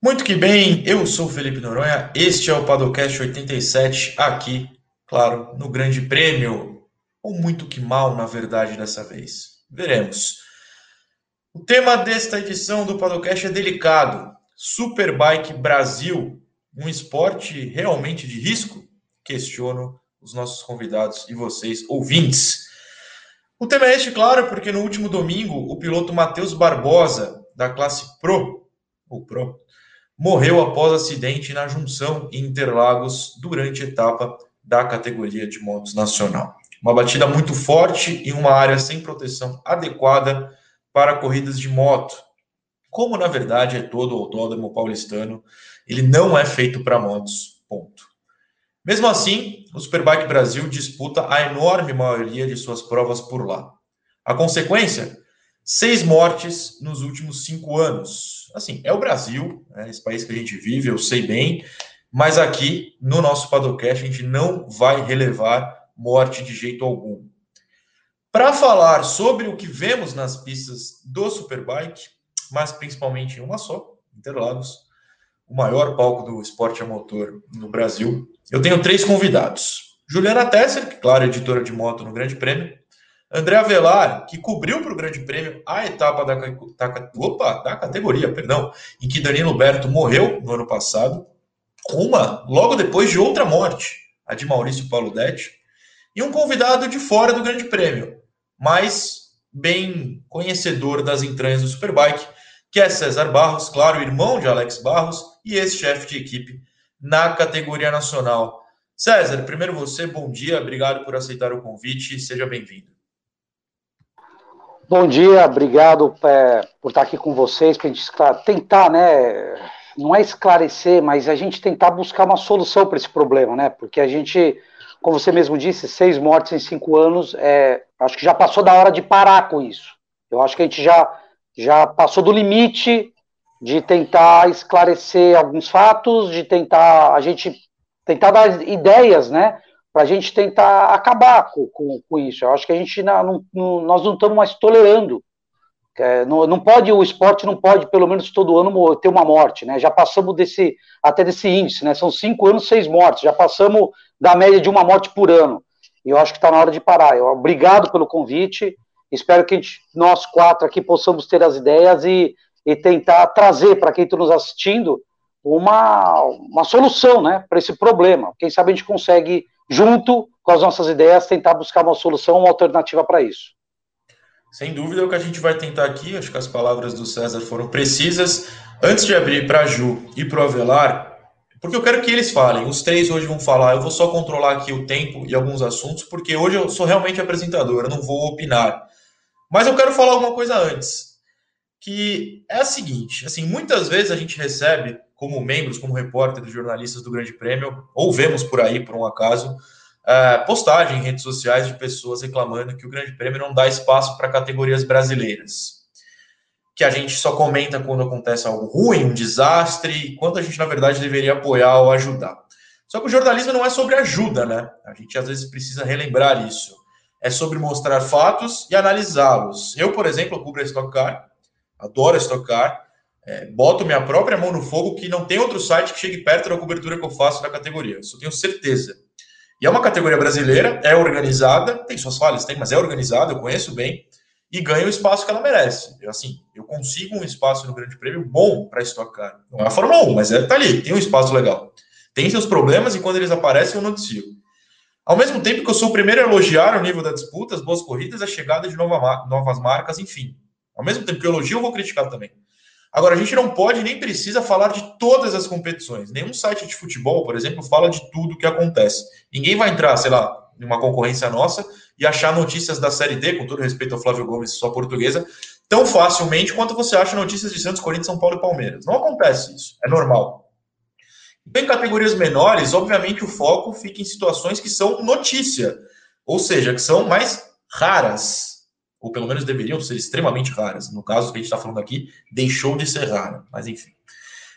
Muito que bem, eu sou Felipe Noronha, este é o Padocast 87, aqui, claro, no Grande Prêmio, ou muito que mal, na verdade, dessa vez. Veremos. O tema desta edição do Padocast é delicado. Superbike Brasil, um esporte realmente de risco? Questiono os nossos convidados e vocês, ouvintes. O tema é este, claro, porque no último domingo, o piloto Matheus Barbosa, da classe Pro, ou Pro, morreu após acidente na junção em Interlagos durante a etapa da categoria de motos nacional. Uma batida muito forte em uma área sem proteção adequada para corridas de moto. Como na verdade é todo o autódromo paulistano, ele não é feito para motos. Ponto. Mesmo assim, o Superbike Brasil disputa a enorme maioria de suas provas por lá. A consequência Seis mortes nos últimos cinco anos. Assim, é o Brasil, né, esse país que a gente vive, eu sei bem, mas aqui no nosso Padocast a gente não vai relevar morte de jeito algum. Para falar sobre o que vemos nas pistas do Superbike, mas principalmente em uma só, Interlagos, o maior palco do esporte a motor no Brasil, eu tenho três convidados. Juliana Tesser, que, claro, é editora de moto no Grande Prêmio. André Avelar, que cobriu para o Grande Prêmio a etapa da, da, opa, da categoria, perdão, em que Danilo Berto morreu no ano passado, uma logo depois de outra morte, a de Maurício Paludetti, e um convidado de fora do Grande Prêmio, mas bem conhecedor das entranhas do Superbike, que é César Barros, claro, irmão de Alex Barros e ex-chefe de equipe na categoria nacional. César, primeiro você, bom dia, obrigado por aceitar o convite, seja bem-vindo. Bom dia, obrigado é, por estar aqui com vocês, para a gente tentar, né, não é esclarecer, mas a gente tentar buscar uma solução para esse problema, né, porque a gente, como você mesmo disse, seis mortes em cinco anos, é, acho que já passou da hora de parar com isso. Eu acho que a gente já, já passou do limite de tentar esclarecer alguns fatos, de tentar a gente tentar dar ideias, né, para a gente tentar acabar com, com, com, isso. Eu acho que a gente não, não, nós não estamos mais tolerando. É, não, não pode, o esporte não pode, pelo menos todo ano, ter uma morte, né? Já passamos desse, até desse índice, né? São cinco anos, seis mortes, já passamos da média de uma morte por ano. E eu acho que está na hora de parar. Eu, obrigado pelo convite. Espero que gente, nós quatro aqui possamos ter as ideias e, e tentar trazer para quem está nos assistindo uma, uma solução né, para esse problema. Quem sabe a gente consegue junto com as nossas ideias, tentar buscar uma solução, uma alternativa para isso. Sem dúvida, é o que a gente vai tentar aqui. Acho que as palavras do César foram precisas. Antes de abrir para a Ju e para o Avelar, porque eu quero que eles falem. Os três hoje vão falar. Eu vou só controlar aqui o tempo e alguns assuntos, porque hoje eu sou realmente apresentador, eu não vou opinar. Mas eu quero falar alguma coisa antes, que é a seguinte: assim, muitas vezes a gente recebe como membros, como repórteres, jornalistas do Grande Prêmio, ou vemos por aí, por um acaso, uh, postagem em redes sociais de pessoas reclamando que o Grande Prêmio não dá espaço para categorias brasileiras. Que a gente só comenta quando acontece algo ruim, um desastre, quando a gente, na verdade, deveria apoiar ou ajudar. Só que o jornalismo não é sobre ajuda, né? A gente às vezes precisa relembrar isso. É sobre mostrar fatos e analisá-los. Eu, por exemplo, cubro a Stock Car, adoro a Stock Car, é, boto minha própria mão no fogo que não tem outro site que chegue perto da cobertura que eu faço da categoria. Isso eu tenho certeza. E é uma categoria brasileira, é organizada, tem suas falhas, tem, mas é organizada, eu conheço bem, e ganha o espaço que ela merece. Eu, assim, eu consigo um espaço no Grande Prêmio bom para estocar. Não é a Fórmula 1, mas é, tá ali, tem um espaço legal. Tem seus problemas e quando eles aparecem eu noticio. Ao mesmo tempo que eu sou o primeiro a elogiar o nível da disputa, as boas corridas, a chegada de nova, novas marcas, enfim. Ao mesmo tempo que eu elogio, eu vou criticar também. Agora, a gente não pode nem precisa falar de todas as competições. Nenhum site de futebol, por exemplo, fala de tudo que acontece. Ninguém vai entrar, sei lá, numa concorrência nossa e achar notícias da Série D, com todo respeito ao Flávio Gomes e sua portuguesa, tão facilmente quanto você acha notícias de Santos, Corinthians, São Paulo e Palmeiras. Não acontece isso, é normal. Em categorias menores, obviamente o foco fica em situações que são notícia, ou seja, que são mais raras ou pelo menos deveriam ser extremamente raras. No caso que a gente está falando aqui, deixou de ser rara, mas enfim.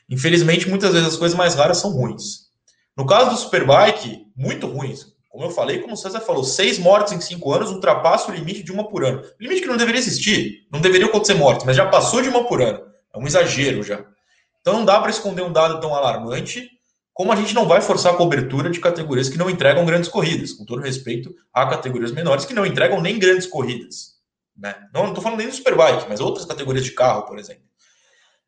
Infelizmente, muitas vezes as coisas mais raras são ruins. No caso do Superbike, muito ruins. Como eu falei, como o César falou, seis mortes em cinco anos ultrapassa o limite de uma por ano. Limite que não deveria existir, não deveria acontecer mortes, mas já passou de uma por ano. É um exagero já. Então não dá para esconder um dado tão alarmante, como a gente não vai forçar a cobertura de categorias que não entregam grandes corridas, com todo respeito a categorias menores que não entregam nem grandes corridas. Né? Não estou falando nem do Superbike, mas outras categorias de carro, por exemplo.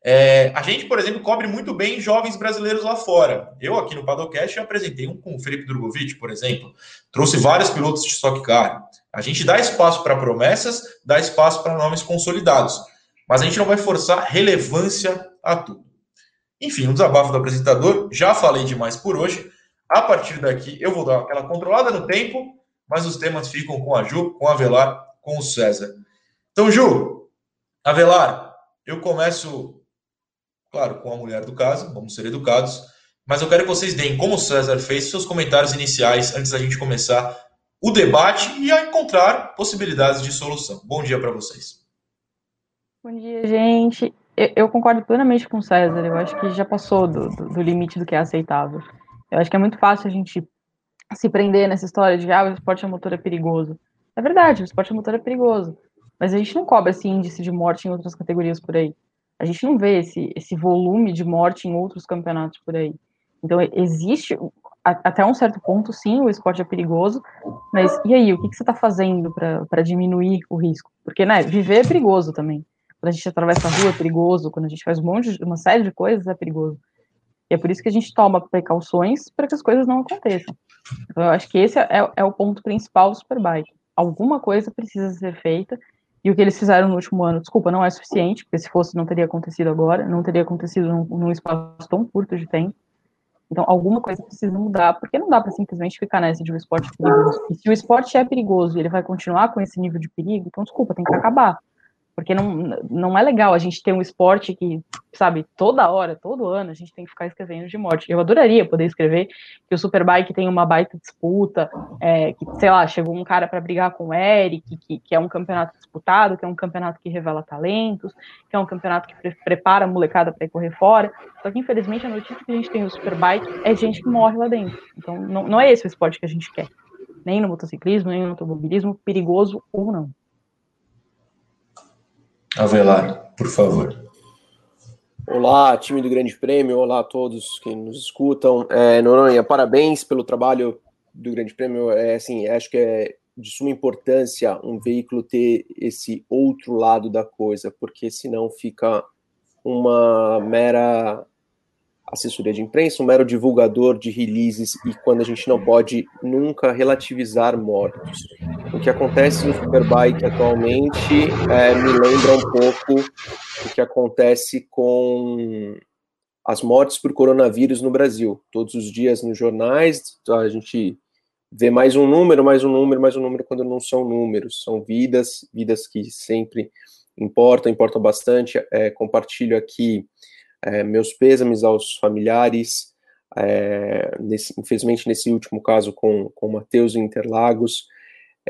É, a gente, por exemplo, cobre muito bem jovens brasileiros lá fora. Eu, aqui no Padocast, apresentei um com o Felipe Drogovic, por exemplo. Trouxe vários pilotos de Stock Car. A gente dá espaço para promessas, dá espaço para nomes consolidados. Mas a gente não vai forçar relevância a tudo. Enfim, um desabafo do apresentador. Já falei demais por hoje. A partir daqui, eu vou dar aquela controlada no tempo, mas os temas ficam com a Ju, com a Avelar, com o César. Então, Ju, Avelar, eu começo Claro, com a mulher do caso, vamos ser educados. Mas eu quero que vocês deem, como o César fez, seus comentários iniciais antes da gente começar o debate e a encontrar possibilidades de solução. Bom dia para vocês. Bom dia, gente. Eu, concordo plenamente com o César. Eu acho que já passou do, do, do, limite do que é aceitável. Eu acho que é muito fácil a gente se prender nessa história de ah, o esporte a motor é perigoso. É verdade, o esporte a motor é perigoso. Mas a gente não cobra esse índice de morte em outras categorias por aí. A gente não vê esse, esse volume de morte em outros campeonatos por aí. Então, existe, até um certo ponto, sim, o esporte é perigoso, mas e aí, o que, que você está fazendo para diminuir o risco? Porque, né, viver é perigoso também. Quando a gente atravessa a rua é perigoso, quando a gente faz um monte de, uma série de coisas é perigoso. E é por isso que a gente toma precauções para que as coisas não aconteçam. Então, eu acho que esse é, é o ponto principal do Superbike. Alguma coisa precisa ser feita e o que eles fizeram no último ano, desculpa, não é suficiente, porque se fosse não teria acontecido agora, não teria acontecido num, num espaço tão curto de tempo. Então, alguma coisa precisa mudar, porque não dá para simplesmente ficar nessa de um esporte perigoso. E se o esporte é perigoso e ele vai continuar com esse nível de perigo, então, desculpa, tem que acabar. Porque não, não é legal a gente ter um esporte que, sabe, toda hora, todo ano, a gente tem que ficar escrevendo de morte. Eu adoraria poder escrever que o Superbike tem uma baita disputa, é, que, sei lá, chegou um cara para brigar com o Eric, que, que é um campeonato disputado, que é um campeonato que revela talentos, que é um campeonato que pre prepara a molecada para correr fora. Só que, infelizmente, a notícia que a gente tem no Superbike é gente que morre lá dentro. Então, não, não é esse o esporte que a gente quer. Nem no motociclismo, nem no automobilismo, perigoso ou não. Avelar, por favor. Olá, time do Grande Prêmio, olá a todos que nos escutam. É, Noronha, parabéns pelo trabalho do Grande Prêmio. É, assim, acho que é de suma importância um veículo ter esse outro lado da coisa, porque senão fica uma mera assessoria de imprensa, um mero divulgador de releases e quando a gente não pode nunca relativizar mortos. O que acontece no Superbike atualmente é, me lembra um pouco o que acontece com as mortes por coronavírus no Brasil. Todos os dias nos jornais a gente vê mais um número, mais um número, mais um número quando não são números, são vidas, vidas que sempre importam, importam bastante. É, compartilho aqui é, meus pêsames aos familiares, é, nesse, infelizmente nesse último caso com, com o Matheus Interlagos.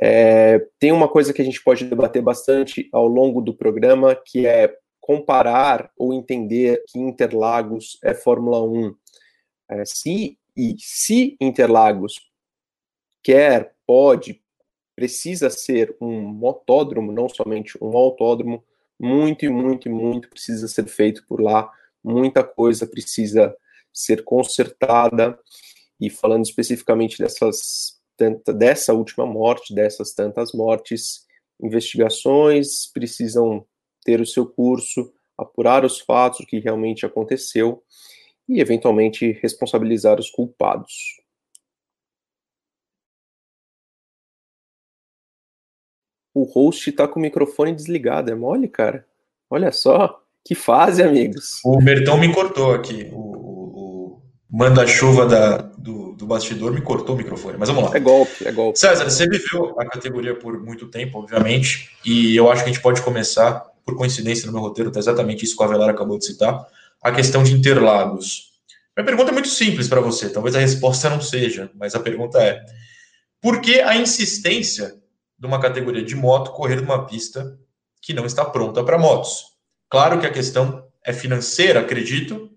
É, tem uma coisa que a gente pode debater bastante ao longo do programa, que é comparar ou entender que Interlagos é Fórmula 1. É, se, e se Interlagos quer, pode, precisa ser um motódromo, não somente um autódromo, muito e muito e muito precisa ser feito por lá muita coisa precisa ser consertada. E falando especificamente dessas tanta, dessa última morte, dessas tantas mortes, investigações precisam ter o seu curso, apurar os fatos, o que realmente aconteceu e eventualmente responsabilizar os culpados. O host está com o microfone desligado, é mole, cara? Olha só. Que fase, amigos. O Bertão me cortou aqui. O, o, o manda-chuva do, do bastidor me cortou o microfone. Mas vamos lá. É golpe, é golpe. César, você viveu a categoria por muito tempo, obviamente, e eu acho que a gente pode começar, por coincidência no meu roteiro, tá exatamente isso que o Avelar acabou de citar, a questão de Interlagos. Minha pergunta é muito simples para você, talvez a resposta não seja, mas a pergunta é: por que a insistência de uma categoria de moto correr numa pista que não está pronta para motos? Claro que a questão é financeira, acredito,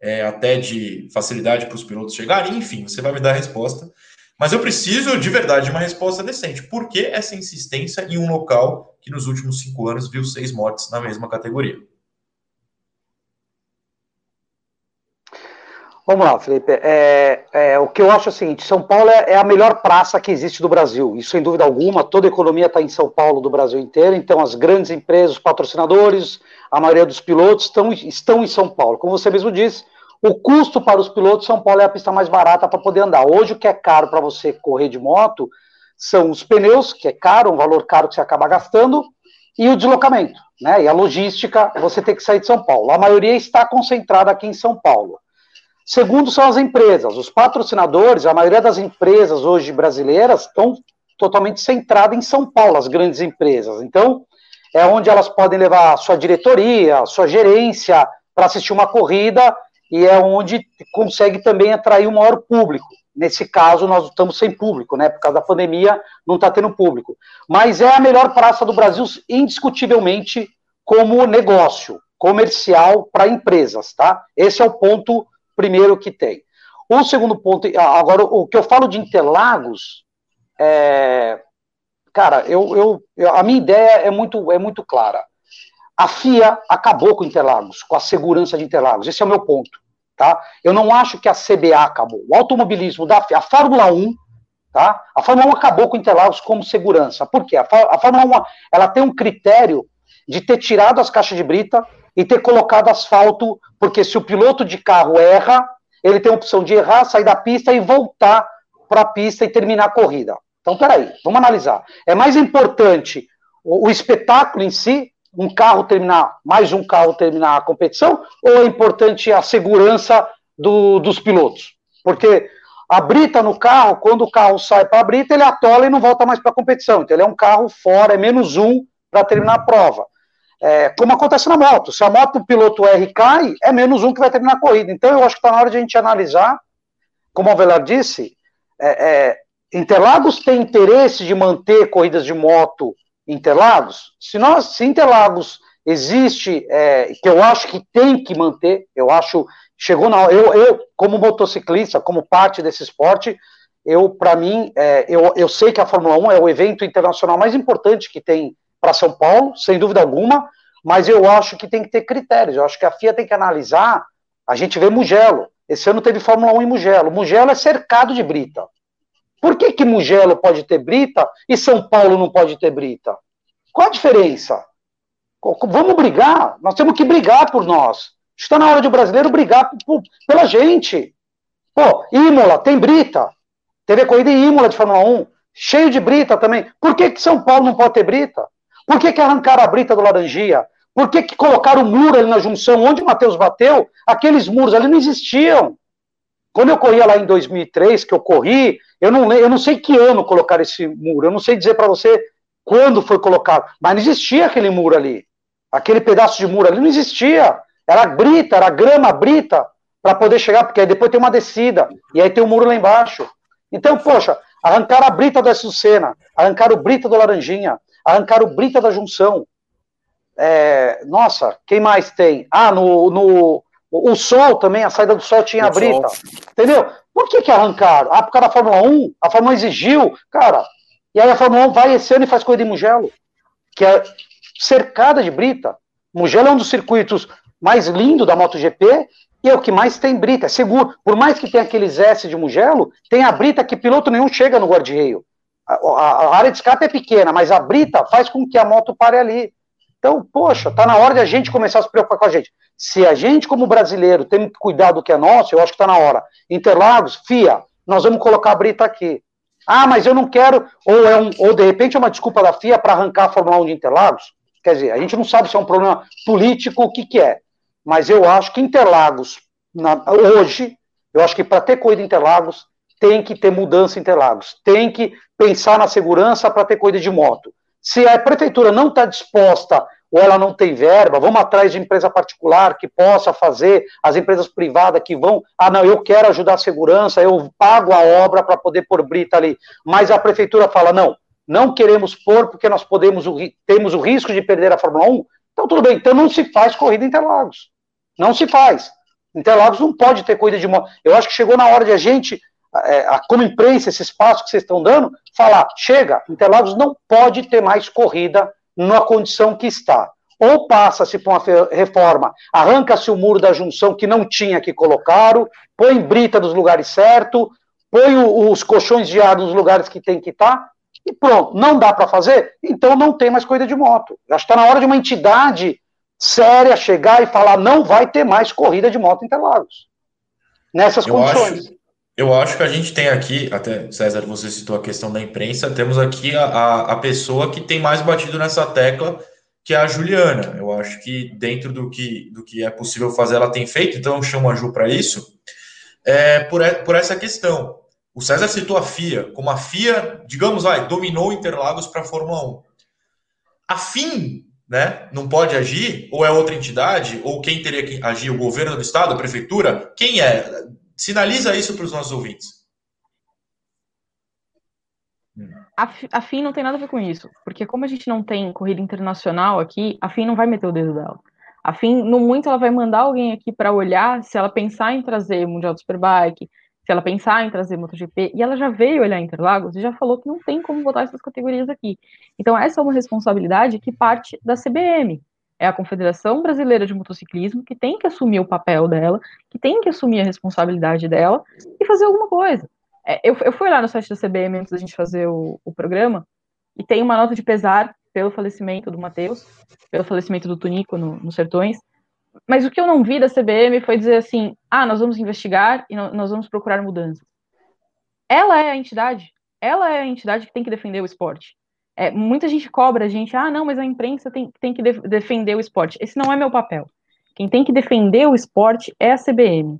é, até de facilidade para os pilotos chegarem, enfim, você vai me dar a resposta. Mas eu preciso de verdade de uma resposta decente. Por que essa insistência em um local que nos últimos cinco anos viu seis mortes na mesma categoria? Vamos lá, Felipe. É, é, o que eu acho é o seguinte: São Paulo é, é, a melhor praça que existe do Brasil. Isso, sem dúvida alguma, toda a economia está em São Paulo do Brasil inteiro. Então, as grandes empresas, os patrocinadores, a maioria dos pilotos estão, estão em São Paulo. Como você mesmo disse, o custo para os pilotos, São Paulo é a pista mais barata para poder andar. Hoje, o que é caro para você correr de moto são os pneus, que é caro, um valor caro que você acaba gastando, e o deslocamento, né? E a logística, você tem que sair de São Paulo. A maioria está concentrada aqui em São Paulo. Segundo são as empresas. Os patrocinadores, a maioria das empresas hoje brasileiras estão totalmente centradas em São Paulo, as grandes empresas. Então, é onde elas podem levar a sua diretoria, a sua gerência para assistir uma corrida e é onde consegue também atrair o maior público. Nesse caso, nós estamos sem público, né? Por causa da pandemia, não está tendo público. Mas é a melhor praça do Brasil, indiscutivelmente, como negócio comercial para empresas, tá? Esse é o ponto primeiro que tem. O segundo ponto, agora, o que eu falo de Interlagos, é, cara, eu, eu, a minha ideia é muito, é muito clara. A FIA acabou com Interlagos, com a segurança de Interlagos. Esse é o meu ponto. Tá? Eu não acho que a CBA acabou. O automobilismo da FIA, a Fórmula 1, tá? A Fórmula 1 acabou com Interlagos como segurança. Por quê? A, a Fórmula 1 ela tem um critério de ter tirado as caixas de brita e ter colocado asfalto, porque se o piloto de carro erra, ele tem a opção de errar, sair da pista e voltar para a pista e terminar a corrida. Então, peraí, vamos analisar. É mais importante o, o, espetáculo em si, um carro terminar, mais um carro terminar a competição, ou é importante a segurança do, dos pilotos? Porque a brita no carro, quando o carro sai para a brita, ele atola e não volta mais para a competição. Então, ele é um carro fora, é menos um para terminar a prova. É, como acontece na moto. Se a moto o piloto R cai, é menos um que vai terminar a corrida. Então eu acho que está na hora de a gente analisar, como o Velar disse, é, é, Interlagos tem interesse de manter corridas de moto Interlagos? Se, nós, se Interlagos existe, é, que eu acho que tem que manter, eu acho, chegou na hora, eu, eu como motociclista, como parte desse esporte, eu, para mim, é, eu, eu sei que a Fórmula 1 é o evento internacional mais importante que tem para São Paulo, sem dúvida alguma, mas eu acho que tem que ter critérios. Eu acho que a FIA tem que analisar. A gente vê Mugello. Esse ano teve Fórmula 1 em Mugello. Mugello é cercado de brita. Por que, que Mugello pode ter brita e São Paulo não pode ter brita? Qual a diferença? Vamos brigar. Nós temos que brigar por nós. Está na hora de o brasileiro brigar por, pela gente. Pô, Imola tem brita. Teve a corrida em Imola de Fórmula 1, cheio de brita também. Por que, que São Paulo não pode ter brita? Por que, que arrancaram a brita do Laranjia? Por que, que colocaram o muro ali na junção onde o Matheus bateu? Aqueles muros ali não existiam. Quando eu corria lá em 2003, que eu corri, eu não, eu não sei que ano colocaram esse muro, eu não sei dizer para você quando foi colocado, mas não existia aquele muro ali. Aquele pedaço de muro ali não existia. Era brita, era grama brita, para poder chegar, porque aí depois tem uma descida, e aí tem um muro lá embaixo. Então, poxa, arrancaram a brita do Açucena, arrancaram o brita do Laranjinha, arrancaram Brita da Junção. É, nossa, quem mais tem? Ah, no, no o Sol também, a saída do Sol tinha o a Brita. Sol. Entendeu? Por que, que arrancaram? Ah, por causa da Fórmula 1, a Fórmula 1 exigiu, cara. E aí a Fórmula 1 vai esse ano e faz corrida em Mugello, que é cercada de Brita. Mugello é um dos circuitos mais lindos da MotoGP e é o que mais tem brita, é seguro. Por mais que tenha aqueles S de Mugello, tem a brita que piloto nenhum chega no guarda-reio. A, a, área de escape é pequena, mas a brita faz com que a moto pare ali. Então, poxa, tá na hora de a gente começar a se preocupar com a gente. Se a gente, como brasileiro, tem que cuidar do que é nosso, eu acho que tá na hora. Interlagos, FIA, nós vamos colocar a brita aqui. Ah, mas eu não quero, ou, é um, ou de repente é uma desculpa da FIA para arrancar a Fórmula 1 de Interlagos. Quer dizer, a gente não sabe se é um problema político, o que, que é. Mas eu acho que Interlagos, na, hoje, eu acho que para ter corrida Interlagos, tem que ter mudança em Interlagos, tem que pensar na segurança para ter corrida de moto. Se a prefeitura não está disposta ou ela não tem verba, vamos atrás de empresa particular que possa fazer, as empresas privadas que vão, ah, não, eu quero ajudar a segurança, eu pago a obra para poder pôr brita ali. Mas a prefeitura fala, não, não queremos pôr porque nós podemos, temos o risco de perder a Fórmula 1. Então, tudo bem, então não se faz corrida em Interlagos. Não se faz. Interlagos não pode ter corrida de moto. Eu acho que chegou na hora de a gente é, como imprensa, esse espaço que vocês estão dando, falar: chega, Interlagos não pode ter mais corrida na condição que está. ou passa-se por uma reforma, arranca-se o muro da junção que não tinha que colocaram, põe brita nos lugares certos, põe os colchões de ar nos lugares que tem que estar, tá, e pronto. Não dá para fazer? Então não tem mais corrida de moto. Já está na hora de uma entidade séria chegar e falar: não vai ter mais corrida de moto em Interlagos. Nessas eu condições. Acho, eu acho que a gente tem aqui, até César, você citou a questão da imprensa, temos aqui a, a, a pessoa que tem mais batido nessa tecla, que é a Juliana. Eu acho que dentro do que, do que é possível fazer, ela tem feito, então eu chamo a Ju para isso, é, por, por essa questão. O César citou a FIA, como a FIA, digamos, vai, dominou Interlagos para a Fórmula 1. A FIM né, não pode agir, ou é outra entidade, ou quem teria que agir, o governo do estado, a prefeitura? Quem é? Sinaliza isso para os nossos ouvintes. A, FIM não tem nada a ver com isso, porque como a gente não tem corrida internacional aqui, a FIM não vai meter o dedo dela. A FIM, no muito, ela vai mandar alguém aqui para olhar se ela pensar em trazer Mundial do Superbike, se ela pensar em trazer MotoGP, e ela já veio olhar Interlagos e já falou que não tem como botar essas categorias aqui. Então, essa é uma responsabilidade que parte da CBM. É a Confederação Brasileira de Motociclismo que tem que assumir o papel dela, que tem que assumir a responsabilidade dela e fazer alguma coisa. É, eu, eu fui lá no site da CBM antes da gente fazer o, o programa e tem uma nota de pesar pelo falecimento do Matheus, pelo falecimento do Tunico no, no Sertões, mas o que eu não vi da CBM foi dizer assim: ah, nós vamos investigar e nós vamos procurar mudanças. Ela é a entidade, ela é a entidade que tem que defender o esporte. É, muita gente cobra a gente, ah, não, mas a imprensa tem, tem que defender o esporte. Esse não é meu papel. Quem tem que defender o esporte é a CBM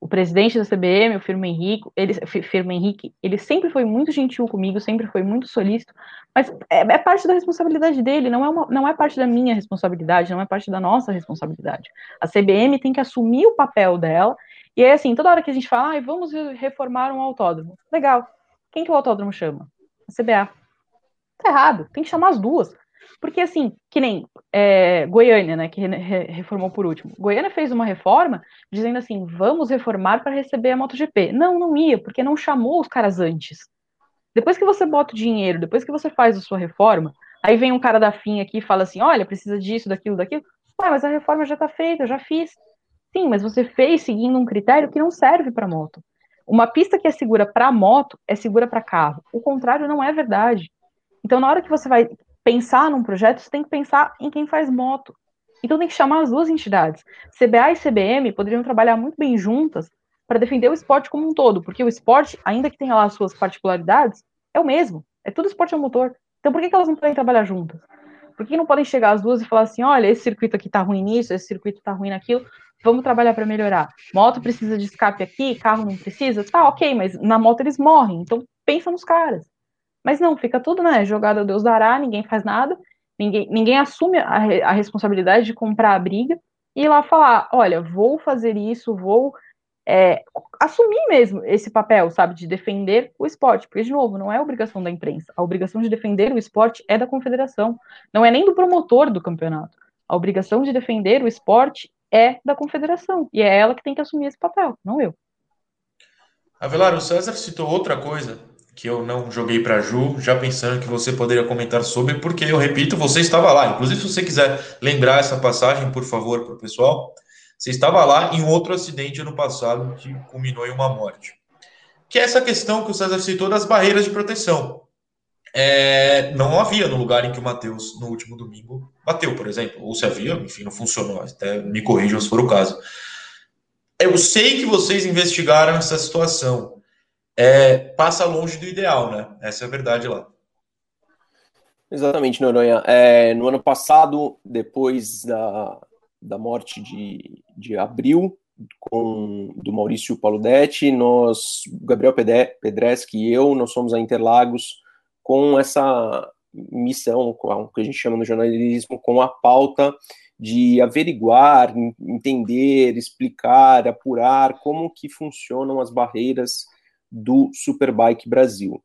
o presidente da CBM, o Firmo Henrique, ele, Firmo Henrique, ele sempre foi muito gentil comigo, sempre foi muito solícito, mas é, é, parte da responsabilidade dele, não é, uma, não é parte da minha responsabilidade, não é parte da nossa responsabilidade. A CBM tem que assumir o papel dela, e é assim, toda hora que a gente fala, ah, vamos reformar um autódromo, legal, quem que o autódromo chama? A CBA. Tá errado, tem que chamar as duas. Porque, assim, que nem é, Goiânia, né, que re reformou por último. Goiânia fez uma reforma dizendo assim: vamos reformar para receber a MotoGP. Não, não ia, porque não chamou os caras antes. Depois que você bota o dinheiro, depois que você faz a sua reforma, aí vem um cara da FIM aqui e fala assim: olha, precisa disso, daquilo, daquilo. Ué, mas a reforma já está feita, eu já fiz. Sim, mas você fez seguindo um critério que não serve para moto. Uma pista que é segura para moto é segura para carro. O contrário não é verdade. Então, na hora que você vai pensar num projeto, você tem que pensar em quem faz moto. Então tem que chamar as duas entidades. CBA e CBM poderiam trabalhar muito bem juntas para defender o esporte como um todo, porque o esporte, ainda que tenha lá as suas particularidades, é o mesmo. É tudo esporte a motor. Então por que, que elas não podem trabalhar juntas? Por que não podem chegar as duas e falar assim, olha, esse circuito aqui tá ruim nisso, esse circuito tá ruim naquilo, vamos trabalhar para melhorar. Moto precisa de escape aqui, carro não precisa? Tá, ok, mas na moto eles morrem, então pensa nos caras. Mas não, fica tudo, né? Jogado Deus dará, ninguém faz nada, ninguém, ninguém assume a, a responsabilidade de comprar a briga e ir lá falar: olha, vou fazer isso, vou é, assumir mesmo esse papel, sabe, de defender o esporte. Porque, de novo, não é obrigação da imprensa. A obrigação de defender o esporte é da confederação, não é nem do promotor do campeonato. A obrigação de defender o esporte é da confederação. E é ela que tem que assumir esse papel, não eu. Avelar, o César citou outra coisa que eu não joguei para Ju, já pensando que você poderia comentar sobre, porque eu repito, você estava lá. Inclusive, se você quiser lembrar essa passagem, por favor, para o pessoal, você estava lá em outro acidente ano passado que culminou em uma morte. Que é essa questão que o César citou das barreiras de proteção. É, não havia no lugar em que o Matheus, no último domingo, bateu, por exemplo. Ou se havia, enfim, não funcionou. Até me corrijam se for o caso. Eu sei que vocês investigaram essa situação é, passa longe do ideal, né? Essa é a verdade lá. Exatamente, Noronha. É, no ano passado, depois da, da morte de, de abril, com, do Maurício Paludetti, nós, Gabriel Pedreschi e eu, nós fomos a Interlagos com essa missão, com o que a gente chama no jornalismo, com a pauta de averiguar, entender, explicar, apurar como que funcionam as barreiras do Superbike Brasil.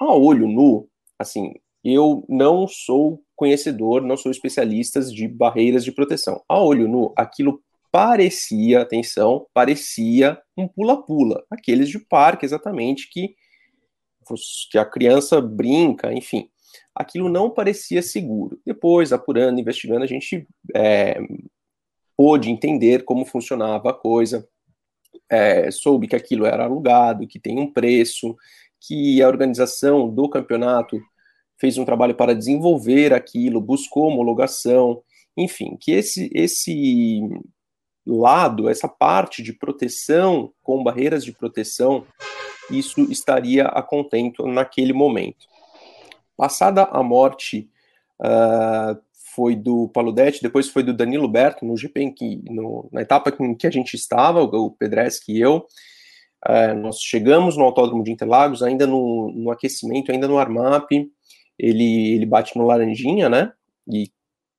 A olho nu, assim, eu não sou conhecedor, não sou especialista de barreiras de proteção. A olho nu, aquilo parecia, atenção, parecia um pula-pula, aqueles de parque exatamente que que a criança brinca, enfim. aquilo não parecia seguro. Depois, apurando, investigando, a gente é, pôde entender como funcionava a coisa, é, soube que aquilo era alugado, que tem um preço, que a organização do campeonato fez um trabalho para desenvolver aquilo, buscou homologação, enfim, que esse, esse lado, essa parte de proteção com barreiras de proteção, isso estaria a contento naquele momento. Passada a morte uh, foi do Paludetti, depois foi do Danilo Berto no GP em que, no, na etapa em que a gente estava, o Pedreschi e eu, uh, nós chegamos no Autódromo de Interlagos, ainda no, no aquecimento, ainda no armap, ele, ele bate no Laranjinha, né, e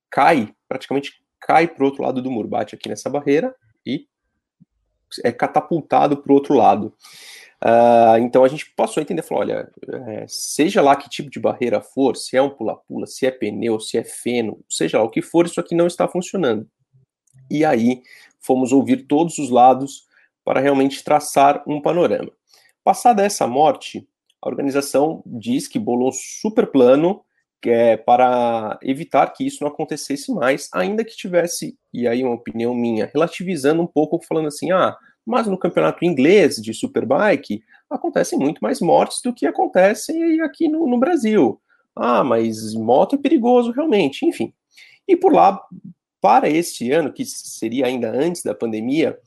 cai, praticamente cai para o outro lado do muro, bate aqui nessa barreira e é catapultado para o outro lado. Uh, então a gente passou a entender, falou, olha, é, seja lá que tipo de barreira for, se é um pula-pula, se é pneu, se é feno, seja lá o que for, isso aqui não está funcionando. E aí fomos ouvir todos os lados para realmente traçar um panorama. Passada essa morte, a organização diz que bolou um super plano é, para evitar que isso não acontecesse mais, ainda que tivesse, e aí uma opinião minha, relativizando um pouco, falando assim, ah, mas no campeonato inglês de Superbike acontecem muito mais mortes do que acontecem aqui no, no Brasil. Ah, mas moto é perigoso realmente, enfim. E por lá, para este ano, que seria ainda antes da pandemia,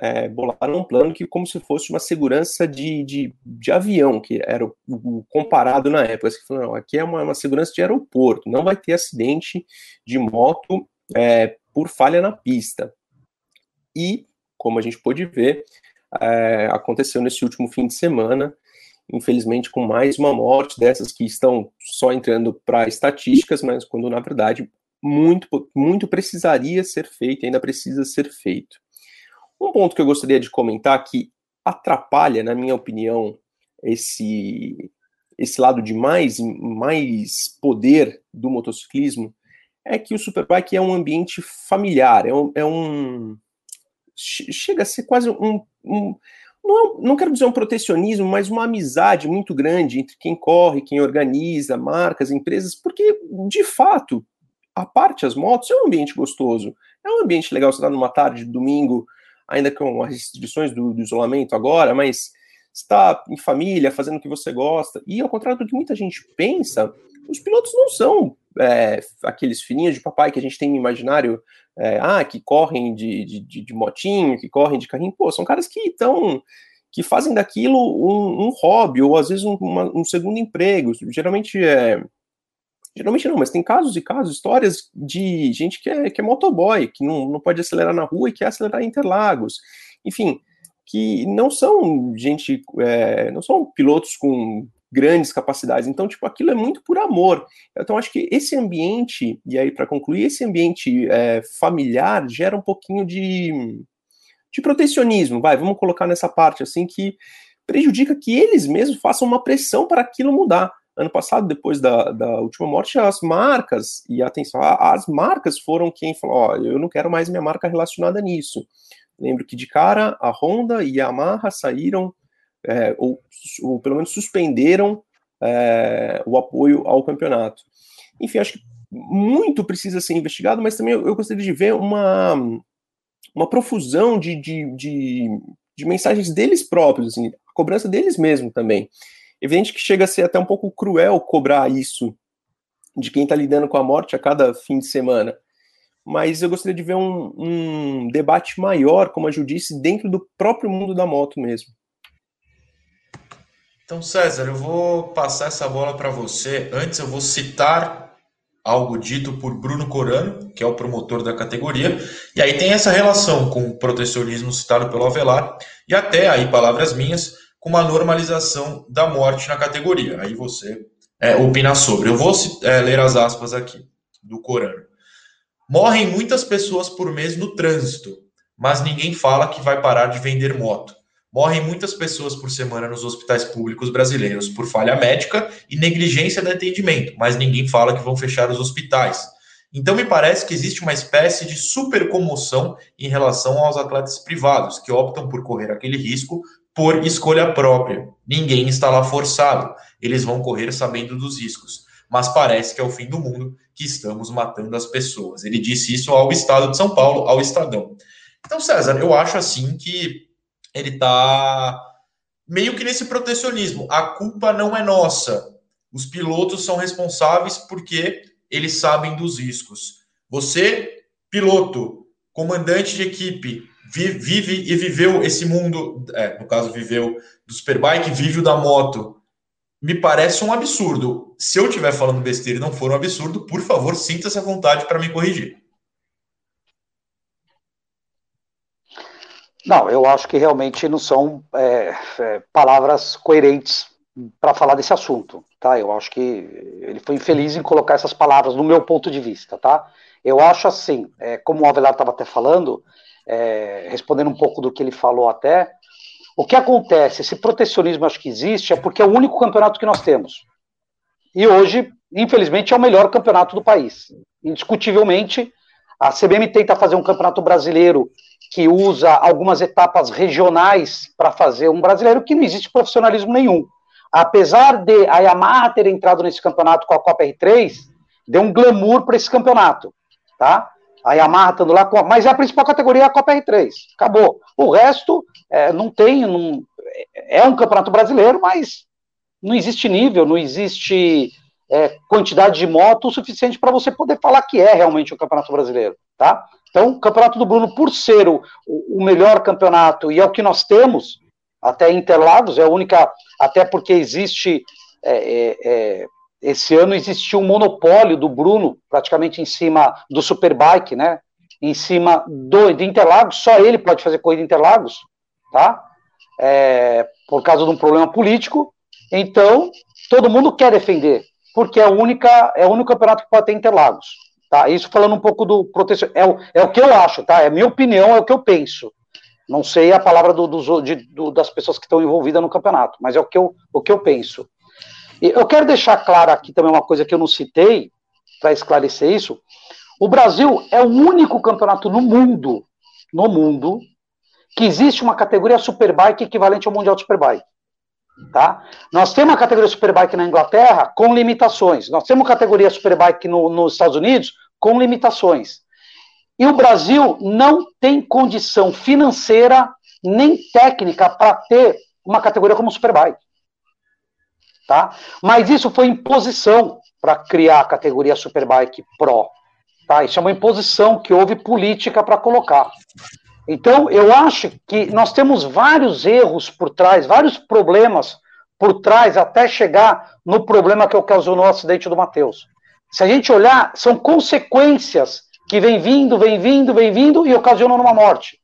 é, bolaram um plano que como se fosse uma segurança de, de, de avião, que era o, o, comparado na época. Assim, não, aqui é uma, uma, segurança de aeroporto, não vai ter acidente de moto é, por falha na pista. E, como a gente pôde ver, é, aconteceu nesse último fim de semana, infelizmente com mais uma morte dessas que estão só entrando para estatísticas, mas quando na verdade muito, muito precisaria ser feito, ainda precisa ser feito. Um ponto que eu gostaria de comentar que atrapalha, na minha opinião, esse esse lado de mais mais poder do motociclismo é que o Superbike é um ambiente familiar, é um, é um chega a ser quase um, um não, não quero dizer um protecionismo, mas uma amizade muito grande entre quem corre, quem organiza, marcas, empresas, porque de fato a parte as motos é um ambiente gostoso, é um ambiente legal você estar numa tarde de domingo ainda com as restrições do, do isolamento agora, mas está em família, fazendo o que você gosta. E ao contrário do que muita gente pensa, os pilotos não são é, aqueles filhinhos de papai que a gente tem no imaginário, é, ah, que correm de, de, de, motinho, que correm de carrinho. Pô, são caras que estão que fazem daquilo um, um, hobby ou às vezes um, uma, um segundo emprego. Geralmente é Geralmente não, mas tem casos e casos, histórias de gente que é, que é motoboy, que não, não pode acelerar na rua e quer acelerar em Interlagos. Enfim, que não são gente, é, não são pilotos com grandes capacidades. Então, tipo, aquilo é muito por amor. Então, acho que esse ambiente, e aí para concluir, esse ambiente é, familiar gera um pouquinho de, de protecionismo, vai, vamos colocar nessa parte assim, que prejudica que eles mesmos façam uma pressão para aquilo mudar. Ano passado, depois da, da última morte, as marcas, e atenção, as marcas foram quem falou: ó, eu não quero mais minha marca relacionada nisso. Lembro que de cara a Honda e a Yamaha saíram, é, ou, ou, pelo menos suspenderam é, o apoio ao campeonato. Enfim, acho que muito precisa ser investigado, mas também eu, gostaria de ver uma, uma profusão de, de, de, de mensagens deles próprios, assim, a cobrança deles mesmo também. Evidente que chega a ser até um pouco cruel cobrar isso de quem está lidando com a morte a cada fim de semana. Mas eu gostaria de ver um, um debate maior, como a Ju disse, dentro do próprio mundo da moto mesmo. Então, César, eu vou passar essa bola para você. Antes, eu vou citar algo dito por Bruno Corano, que é o promotor da categoria, e aí tem essa relação com o protecionismo citado pelo Avelar, e até aí, palavras minhas, com uma normalização da morte na categoria. Aí você é, opina sobre. Eu vou é, ler as aspas aqui do Corano. Morrem muitas pessoas por mês no trânsito, mas ninguém fala que vai parar de vender moto. Morrem muitas pessoas por semana nos hospitais públicos brasileiros por falha médica e negligência de atendimento, mas ninguém fala que vão fechar os hospitais. Então me parece que existe uma espécie de super comoção em relação aos atletas privados que optam por correr aquele risco por escolha própria. Ninguém está lá forçado. Eles vão correr sabendo dos riscos. mas parece que é o fim do mundo, que estamos matando as pessoas. Ele disse isso ao Estado de São Paulo, ao Estadão. Então, César, eu acho assim que ele está meio que nesse protecionismo. A culpa não é nossa. Os pilotos são responsáveis porque eles sabem dos riscos. Você, piloto, comandante de equipe, vive e viveu esse mundo, é, no caso, viveu do Superbike, vive o da moto. Me parece um absurdo. Se eu estiver falando besteira e não for um absurdo, por favor, sinta-se à vontade para me corrigir. Não, eu acho que realmente não são é, é, palavras coerentes para falar desse assunto, tá? Eu acho que ele foi infeliz em colocar essas palavras no meu ponto de vista, tá? Eu acho assim, é, como o Avelar estava até falando, é, respondendo um pouco do que ele falou até, o que acontece, esse protecionismo acho que existe, é porque é o único campeonato que nós temos. E hoje, infelizmente, é o melhor campeonato do país. Indiscutivelmente, a CBM tenta fazer um campeonato brasileiro que usa algumas etapas regionais para fazer um brasileiro que não existe profissionalismo nenhum. Apesar de a Yamaha ter entrado nesse campeonato com a Copa R3, deu um glamour para esse campeonato, tá? A Yamaha estando lá, com, mas é a principal categoria é a Copa R3, acabou. O resto é, não tem, não, é um campeonato brasileiro, mas não existe nível, não existe é, quantidade de moto o suficiente para você poder falar que é realmente um campeonato brasileiro, tá? Então, o campeonato do Bruno, por ser o, o melhor campeonato e é o que nós temos, até Interlagos, é a única, até porque existe, é, é, é, esse ano existiu um monopólio do Bruno, praticamente em cima do Superbike, né? Em cima do, de Interlagos, só ele pode fazer corrida Interlagos, tá? É, por causa de um problema político. Então, todo mundo quer defender, porque é, a única, é o único campeonato que pode ter Interlagos. Tá? Isso falando um pouco do proteção. É, o, é o que eu acho, tá? É a minha opinião, é o que eu penso. Não sei a palavra do, do, de, do, das pessoas que estão envolvidas no campeonato, mas é o que eu, o que eu penso. E eu quero deixar claro aqui também uma coisa que eu não citei, para esclarecer isso. O Brasil é o único campeonato no mundo, no mundo, que existe uma categoria Superbike equivalente ao Mundial de Superbike. Tá? Nós temos a categoria Superbike na Inglaterra com limitações. Nós temos a categoria Superbike no, nos Estados Unidos com limitações. E o Brasil não tem condição financeira nem técnica para ter uma categoria como Superbike. Tá? Mas isso foi imposição para criar a categoria Superbike Pro. Tá? Isso é uma imposição que houve política para colocar. Então, eu acho que nós temos vários erros por trás, vários problemas por trás, até chegar no problema que ocasionou o acidente do Matheus. Se a gente olhar, são consequências que vem vindo, vem vindo, vem vindo e ocasionam uma morte.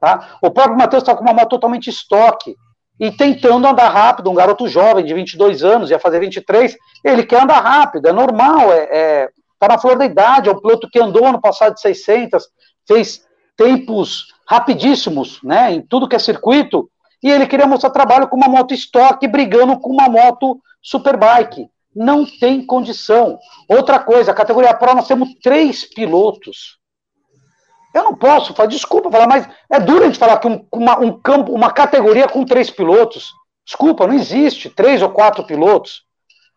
Tá? O próprio Matheus está com uma moto totalmente estoque e tentando andar rápido, um garoto jovem de 22 anos, ia fazer 23, ele quer andar rápido, é normal, é, é tá na flor da idade, é um piloto que andou no passado de 600, fez tempos rapidíssimos, né, em tudo que é circuito, e ele queria mostrar trabalho com uma moto estoque brigando com uma moto superbike. Não tem condição. Outra coisa, a categoria Pro nós temos três pilotos. Eu não posso, falar, desculpa falar, mas é duro a gente falar que um, uma, um campo, uma categoria com três pilotos. Desculpa, não existe três ou quatro pilotos.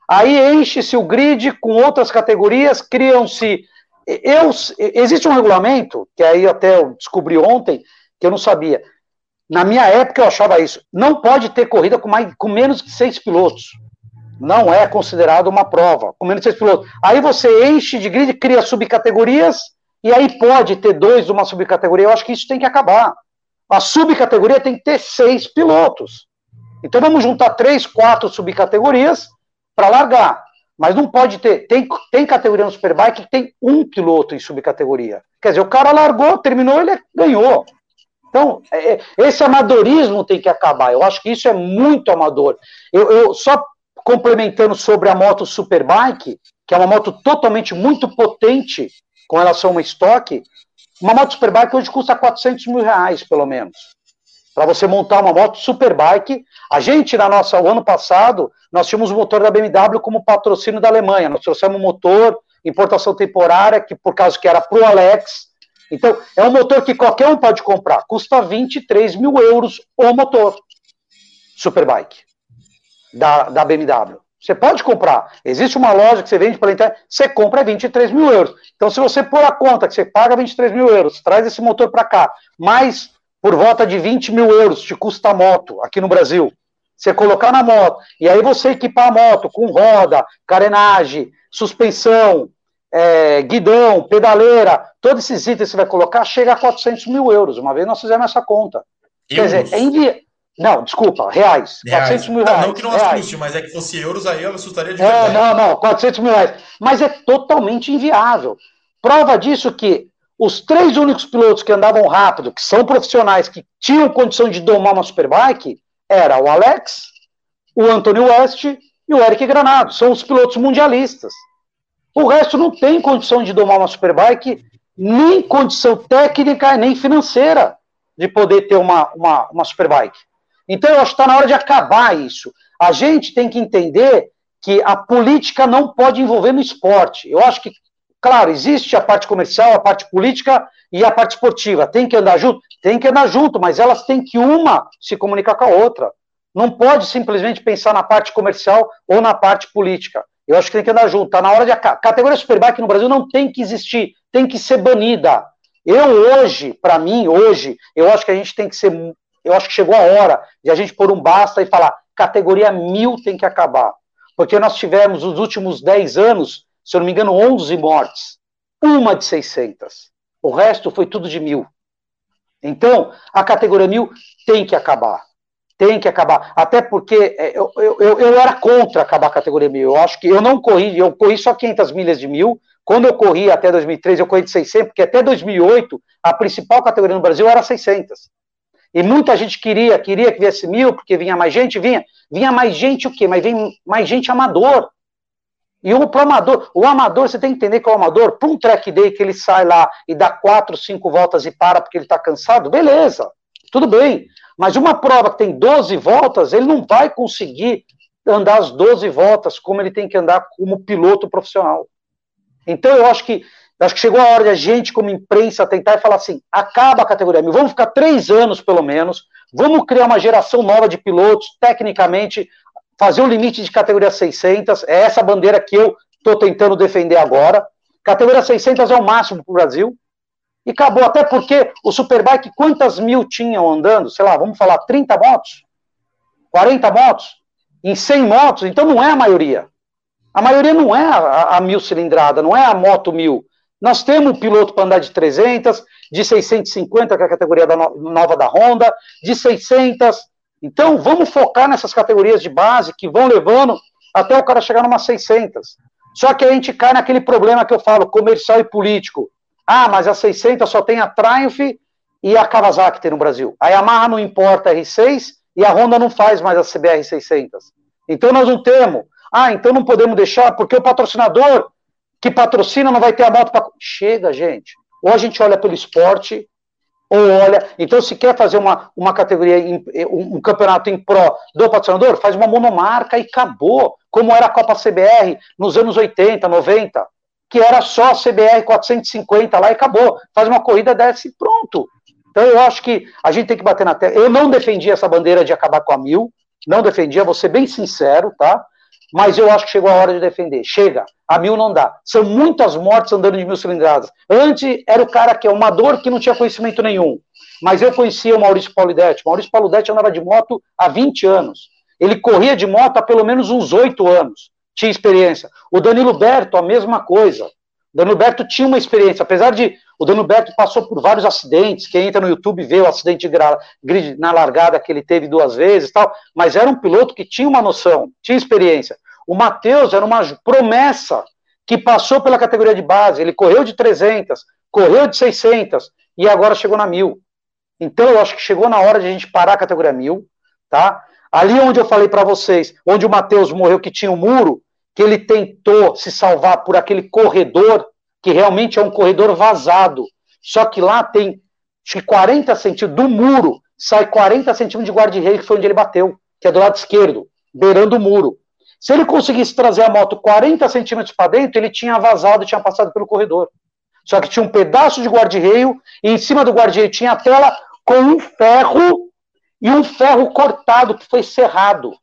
Aí enche-se o grid com outras categorias, criam-se eu, existe um regulamento, que aí até eu descobri ontem, que eu não sabia. Na minha época eu achava isso. Não pode ter corrida com, mais, com menos de seis pilotos. Não é considerado uma prova, com menos de seis pilotos. Aí você enche de grid, cria subcategorias, e aí pode ter dois de uma subcategoria. Eu acho que isso tem que acabar. A subcategoria tem que ter seis pilotos. Então vamos juntar três, quatro subcategorias para largar. Mas não pode ter. Tem, tem categoria no Superbike que tem um piloto em subcategoria. Quer dizer, o cara largou, terminou, ele ganhou. Então, é, é, esse amadorismo tem que acabar. Eu acho que isso é muito amador. Eu, eu, só complementando sobre a moto Superbike, que é uma moto totalmente muito potente com relação a uma estoque, uma moto Superbike hoje custa 400 mil reais, pelo menos para você montar uma moto superbike. A gente, na nossa, o ano passado, nós tínhamos o motor da BMW como patrocínio da Alemanha. Nós trouxemos um motor, importação temporária, que por causa que era para o Alex. Então, é um motor que qualquer um pode comprar. Custa 23 mil euros o motor. Superbike. Da, da BMW. Você pode comprar. Existe uma loja que você vende pela internet, você compra 23 mil euros. Então, se você pôr a conta que você paga 23 mil euros, traz esse motor para cá, mais por volta de 20 mil euros te custa a moto aqui no Brasil. Você colocar na moto, e aí você equipar a moto com roda, carenagem, suspensão, é, guidão, pedaleira, todos esses itens que você vai colocar, chega a 400 mil euros. Uma vez nós fizemos essa conta. Euros. Quer dizer, é invi... Não, desculpa, reais. reais. 400 mil reais. Não, que não reais. mas é que fosse euros aí eu assustaria de é, verdade. Não, não, 400 mil reais. Mas é totalmente inviável. Prova disso que os três únicos pilotos que andavam rápido, que são profissionais, que tinham condição de domar uma superbike, era o Alex, o Anthony West e o Eric Granado. São os pilotos mundialistas. O resto não tem condição de domar uma superbike, nem condição técnica, nem financeira de poder ter uma, uma, uma superbike. Então, eu acho que está na hora de acabar isso. A gente tem que entender que a política não pode envolver no esporte. Eu acho que, claro, existe a parte comercial, a parte política e a parte esportiva. Tem que andar junto? Tem que andar junto, mas elas têm que uma se comunicar com a outra. Não pode simplesmente pensar na parte comercial ou na parte política. Eu acho que tem que andar junto. Está na hora de. A categoria Superbike no Brasil não tem que existir, tem que ser banida. Eu hoje, para mim, hoje, eu acho que a gente tem que ser. Eu acho que chegou a hora de a gente pôr um basta e falar: categoria mil tem que acabar. Porque nós tivemos, nos últimos 10 anos, se eu não me engano, 11 mortes. Uma de 600. O resto foi tudo de mil. Então, a categoria mil tem que acabar tem que acabar. Até porque é, eu, eu, eu, era contra acabar a categoria mil. Eu acho que eu não corri, eu corri só 500 milhas de mil. Quando eu corri até 2003, eu corri de 600, porque até 2008 a principal categoria no Brasil era 600. E muita gente queria, queria que viesse mil, porque vinha mais gente, vinha. Vinha mais gente o quê? Mas vem mais gente amador. E o amador, o amador, você tem que entender que o amador, para um track day que ele sai lá e dá quatro, cinco voltas e para porque ele está cansado, beleza, tudo bem. Mas uma prova que tem 12 voltas, ele não vai conseguir andar as 12 voltas como ele tem que andar como piloto profissional. Então eu acho que acho que chegou a hora de a gente, como imprensa, tentar e falar assim: acaba a categoria mil, vamos ficar três anos pelo menos, vamos criar uma geração nova de pilotos, tecnicamente, fazer o limite de categoria 600, é essa bandeira que eu estou tentando defender agora. Categoria 600 é o máximo para o Brasil, e acabou, até porque o Superbike, quantas mil tinham andando? Sei lá, vamos falar, 30 motos? 40 motos? Em 100 motos? Então não é a maioria. A maioria não é a, a mil cilindrada, não é a moto mil. Nós temos piloto para andar de 300, de 650, que é a categoria da no, nova da Honda, de 600. Então vamos focar nessas categorias de base que vão levando até o cara chegar numa 600. Só que a gente cai naquele problema que eu falo, comercial e político. Ah, mas a 600 só tem a Triumph e a Kawasaki tem no Brasil. A Yamaha não importa a R6 e a Honda não faz mais a CBR 600. Então nós não temos. Ah, então não podemos deixar porque o patrocinador que patrocina não vai ter a moto para. Chega, gente. Ou a gente olha pelo esporte, ou olha. Então, se quer fazer uma, uma categoria, um, um campeonato em pró do patrocinador, faz uma monomarca e acabou. Como era a Copa CBR nos anos 80, 90 que era só a CBR 450 lá e acabou. Faz uma corrida dessa e pronto. Então eu acho que a gente tem que bater na tela. Eu não defendi essa bandeira de acabar com a mil, não defendia, vou ser bem sincero, tá? Mas eu acho que chegou a hora de defender. Chega, a mil não dá. São muitas mortes andando de mil cilindradas. Antes era o cara que é uma dor que não tinha conhecimento nenhum. Mas eu conhecia o Maurício Paulidetti. Maurício Paulidetti andava de moto há 20 anos. Ele corria de moto há pelo menos uns 8 anos tinha experiência. O Danilo Berto, a mesma coisa. O Danilo Berto tinha uma experiência, apesar de o Danilo Berto passou por vários acidentes, quem entra no YouTube vê o acidente grid na largada que ele teve duas vezes tal, mas era um piloto que tinha uma noção, tinha experiência. O Matheus era uma promessa que passou pela categoria de base, ele correu de 300, correu de 600 e agora chegou na 1000. Então eu acho que chegou na hora de a gente parar a categoria 1000, tá? Ali onde eu falei para vocês, onde o Mateus morreu, que tinha um muro, que ele tentou se salvar por aquele corredor, que realmente é um corredor vazado. Só que lá tem acho que 40 centímetros do muro, sai 40 centímetros de guarda-reio, que foi onde ele bateu, que é do lado esquerdo, beirando o muro. Se ele conseguisse trazer a moto 40 centímetros para dentro, ele tinha vazado tinha passado pelo corredor. Só que tinha um pedaço de guarda-reio, e em cima do guarda-reio tinha a tela com um ferro e um ferro cortado que foi serrado.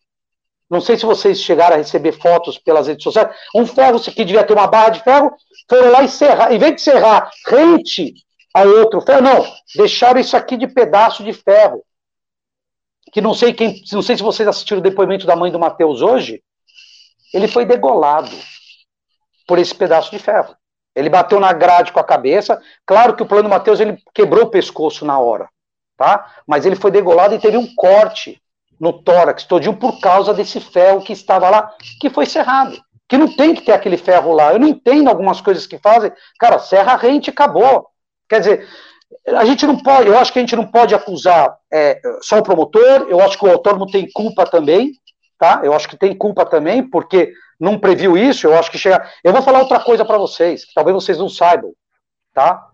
Não sei se vocês chegaram a receber fotos pelas redes sociais. Um ferro que devia ter uma barra de ferro, foram lá e serrar. Em vez de serrar rente a outro ferro, não. Deixaram isso aqui de pedaço de ferro. Que não sei quem, não sei se vocês assistiram o depoimento da mãe do Matheus hoje. Ele foi degolado por esse pedaço de ferro. Ele bateu na grade com a cabeça. Claro que o plano Matheus ele quebrou o pescoço na hora, tá? Mas ele foi degolado e teve um corte no tórax todinho por causa desse ferro que estava lá, que foi serrado. Que não tem que ter aquele ferro lá. Eu não entendo algumas coisas que fazem. Cara, serra rente e acabou. Quer dizer, a gente não pode, eu acho que a gente não pode acusar é, só o promotor, eu acho que o autônomo tem culpa também, tá? Eu acho que tem culpa também, porque não previu isso, eu acho que chega. Eu vou falar outra coisa para vocês, que talvez vocês não saibam, tá?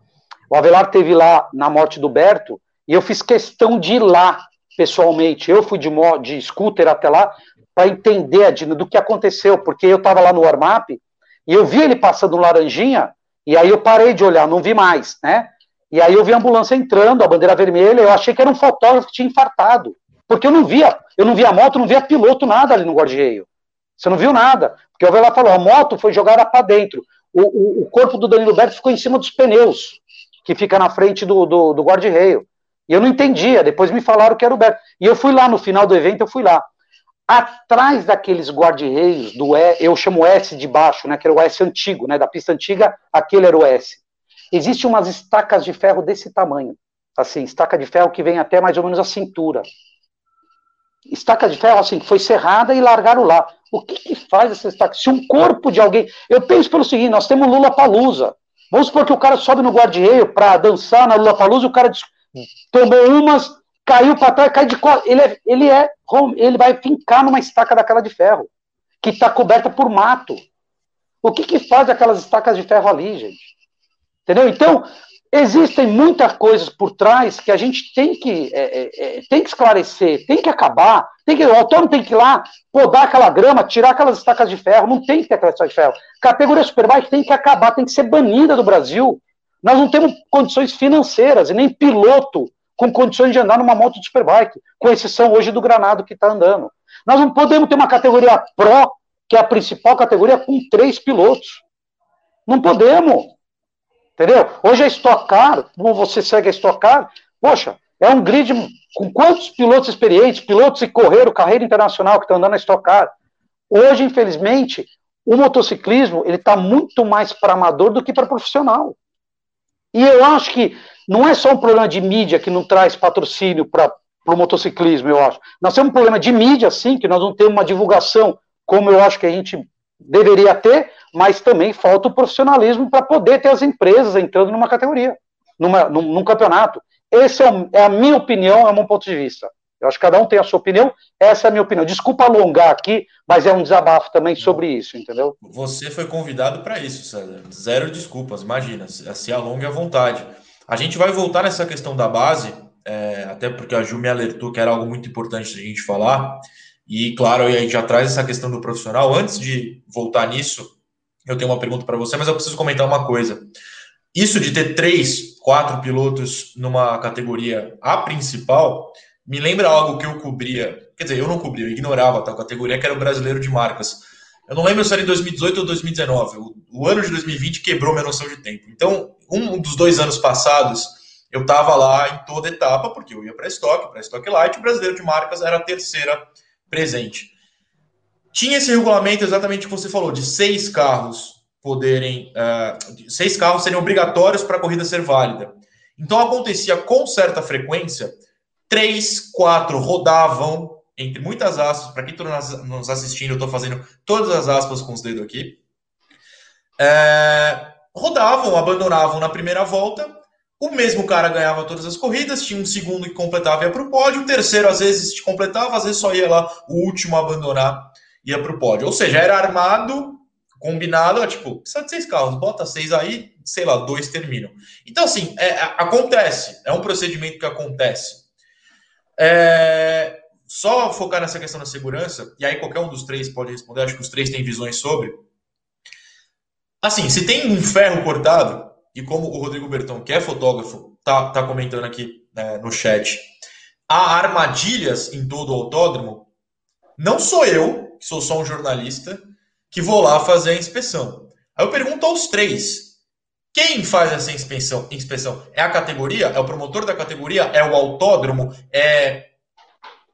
O Avelar teve lá na morte do Berto, e eu fiz questão de ir lá pessoalmente. Eu fui de, de scooter até lá para entender a Dina do que aconteceu, porque eu estava lá no warm-up e eu vi ele passando laranjinha, e aí eu parei de olhar, não vi mais, né? E aí eu vi a ambulância entrando, a bandeira vermelha, eu achei que era um fotógrafo que tinha infartado. Porque eu não via, eu não via moto, não via piloto, nada ali no guarda-reio. Você não viu nada. Porque o Velar falou, a moto foi jogada para dentro. O, o, o, corpo do Danilo Berto ficou em cima dos pneus, que fica na frente do, do, do guarda-reio. E eu não entendia, depois me falaram que era o Berto. E eu fui lá, no final do evento, eu fui lá. Atrás daqueles guarda-reios, do e, eu chamo S de baixo, né, que era o S antigo, né, da pista antiga, aquele era o S. Existem umas estacas de ferro desse tamanho. Assim, estaca de ferro que vem até mais ou menos a cintura estaca de ferro assim, foi serrada e largaram lá. O que, que faz essa estaca? Se um corpo de alguém. Eu penso pelo seguinte: nós temos Lula Palusa. Vamos supor que o cara sobe no guarda-reio para dançar na Lula Palusa, o cara tomou umas, caiu para trás, cai de costas. Ele é, ele é, ele vai fincar numa estaca daquela de ferro, que está coberta por mato. O que, que faz aquelas estacas de ferro ali, gente? Entendeu? Então, Existem muitas coisas por trás que a gente tem que, é, é, é, tem que esclarecer, tem que acabar, tem que, o autônomo tem que ir lá, podar aquela grama, tirar aquelas estacas de ferro, não tem que ter aquelas estacas de ferro. Categoria Superbike tem que acabar, tem que ser banida do Brasil. Nós não temos condições financeiras e nem piloto com condições de andar numa moto de Superbike, com exceção hoje do Granado que está andando. Nós não podemos ter uma categoria Pro, que é a principal categoria, com três pilotos. Não podemos. Entendeu? Hoje a Stock Car, como você segue a Stock Car, poxa, é um grid com quantos pilotos experientes, pilotos que correram carreira internacional que estão andando na Stock Car. Hoje, infelizmente, o motociclismo ele está muito mais para amador do que para profissional. E eu acho que não é só um problema de mídia que não traz patrocínio para o motociclismo, eu acho. Nós temos um problema de mídia, sim, que nós não temos uma divulgação como eu acho que a gente deveria ter, mas também falta o profissionalismo para poder ter as empresas entrando numa categoria, numa, num, num campeonato. Essa é, é, a minha opinião, é o meu ponto de vista. Eu acho que cada um tem a sua opinião, essa é a minha opinião. Desculpa alongar aqui, mas é um desabafo também sobre isso, entendeu? Você foi convidado para isso, César. Zero desculpas, imagina, se alongue à vontade. A gente vai voltar nessa questão da base, é, até porque a Ju me alertou que era algo muito importante a gente falar. E, claro, a gente já traz essa questão do profissional. Antes de voltar nisso, eu tenho uma pergunta para você, mas eu preciso comentar uma coisa. Isso de ter três, quatro pilotos numa categoria A principal me lembra algo que eu cobria. Quer dizer, eu não cobria, eu ignorava a tal categoria, que era o brasileiro de marcas. Eu não lembro se era em 2018 ou 2019. O, o ano de 2020 quebrou minha noção de tempo. Então, um dos dois anos passados, eu estava lá em toda etapa, porque eu ia para estoque, para estoque light, o brasileiro de marcas era a terceira presente. Tinha esse regulamento exatamente o que você falou, de seis carros poderem. Uh, seis carros seriam obrigatórios para a corrida ser válida. Então acontecia com certa frequência, três, quatro rodavam, entre muitas aspas, para quem está nos assistindo, eu estou fazendo todas as aspas com os dedos aqui. É, rodavam, abandonavam na primeira volta, o mesmo cara ganhava todas as corridas, tinha um segundo que completava e ia para o pódio, o terceiro às vezes completava, às vezes só ia lá o último a abandonar ia para o pódio. Ou seja, era armado, combinado, tipo, precisa de seis carros, bota seis aí, sei lá, dois terminam. Então, assim, é, acontece, é um procedimento que acontece. É, só focar nessa questão da segurança, e aí qualquer um dos três pode responder, acho que os três têm visões sobre. Assim, se tem um ferro cortado, e como o Rodrigo Bertão, que é fotógrafo, tá, tá comentando aqui né, no chat, há armadilhas em todo o autódromo, não sou eu eu, que sou só um jornalista, que vou lá fazer a inspeção. Aí eu pergunto aos três: quem faz essa inspeção? inspeção? É a categoria? É o promotor da categoria? É o autódromo? É.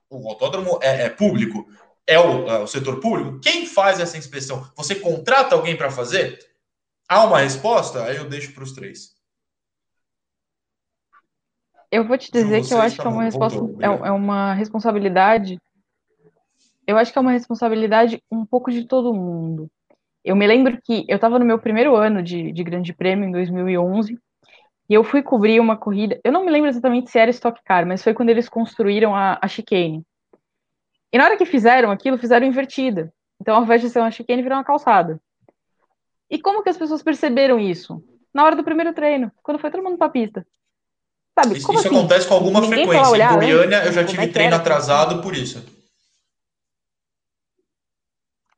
O autódromo é, é público? É o, é o setor público? Quem faz essa inspeção? Você contrata alguém para fazer? Há uma resposta? Aí eu deixo para os três. Eu vou te dizer que eu acho que é uma, resposta, é, é uma responsabilidade. Eu acho que é uma responsabilidade um pouco de todo mundo. Eu me lembro que eu estava no meu primeiro ano de, de Grande Prêmio, em 2011, e eu fui cobrir uma corrida. Eu não me lembro exatamente se era Stock Car, mas foi quando eles construíram a, a chicane. E na hora que fizeram aquilo, fizeram invertida. Então, ao invés de ser uma chicane, virou uma calçada. E como que as pessoas perceberam isso? Na hora do primeiro treino, quando foi todo mundo para a pista. Sabe, isso, isso assim? acontece com alguma Ninguém frequência. Em Goiânia, eu já tive é treino atrasado por isso.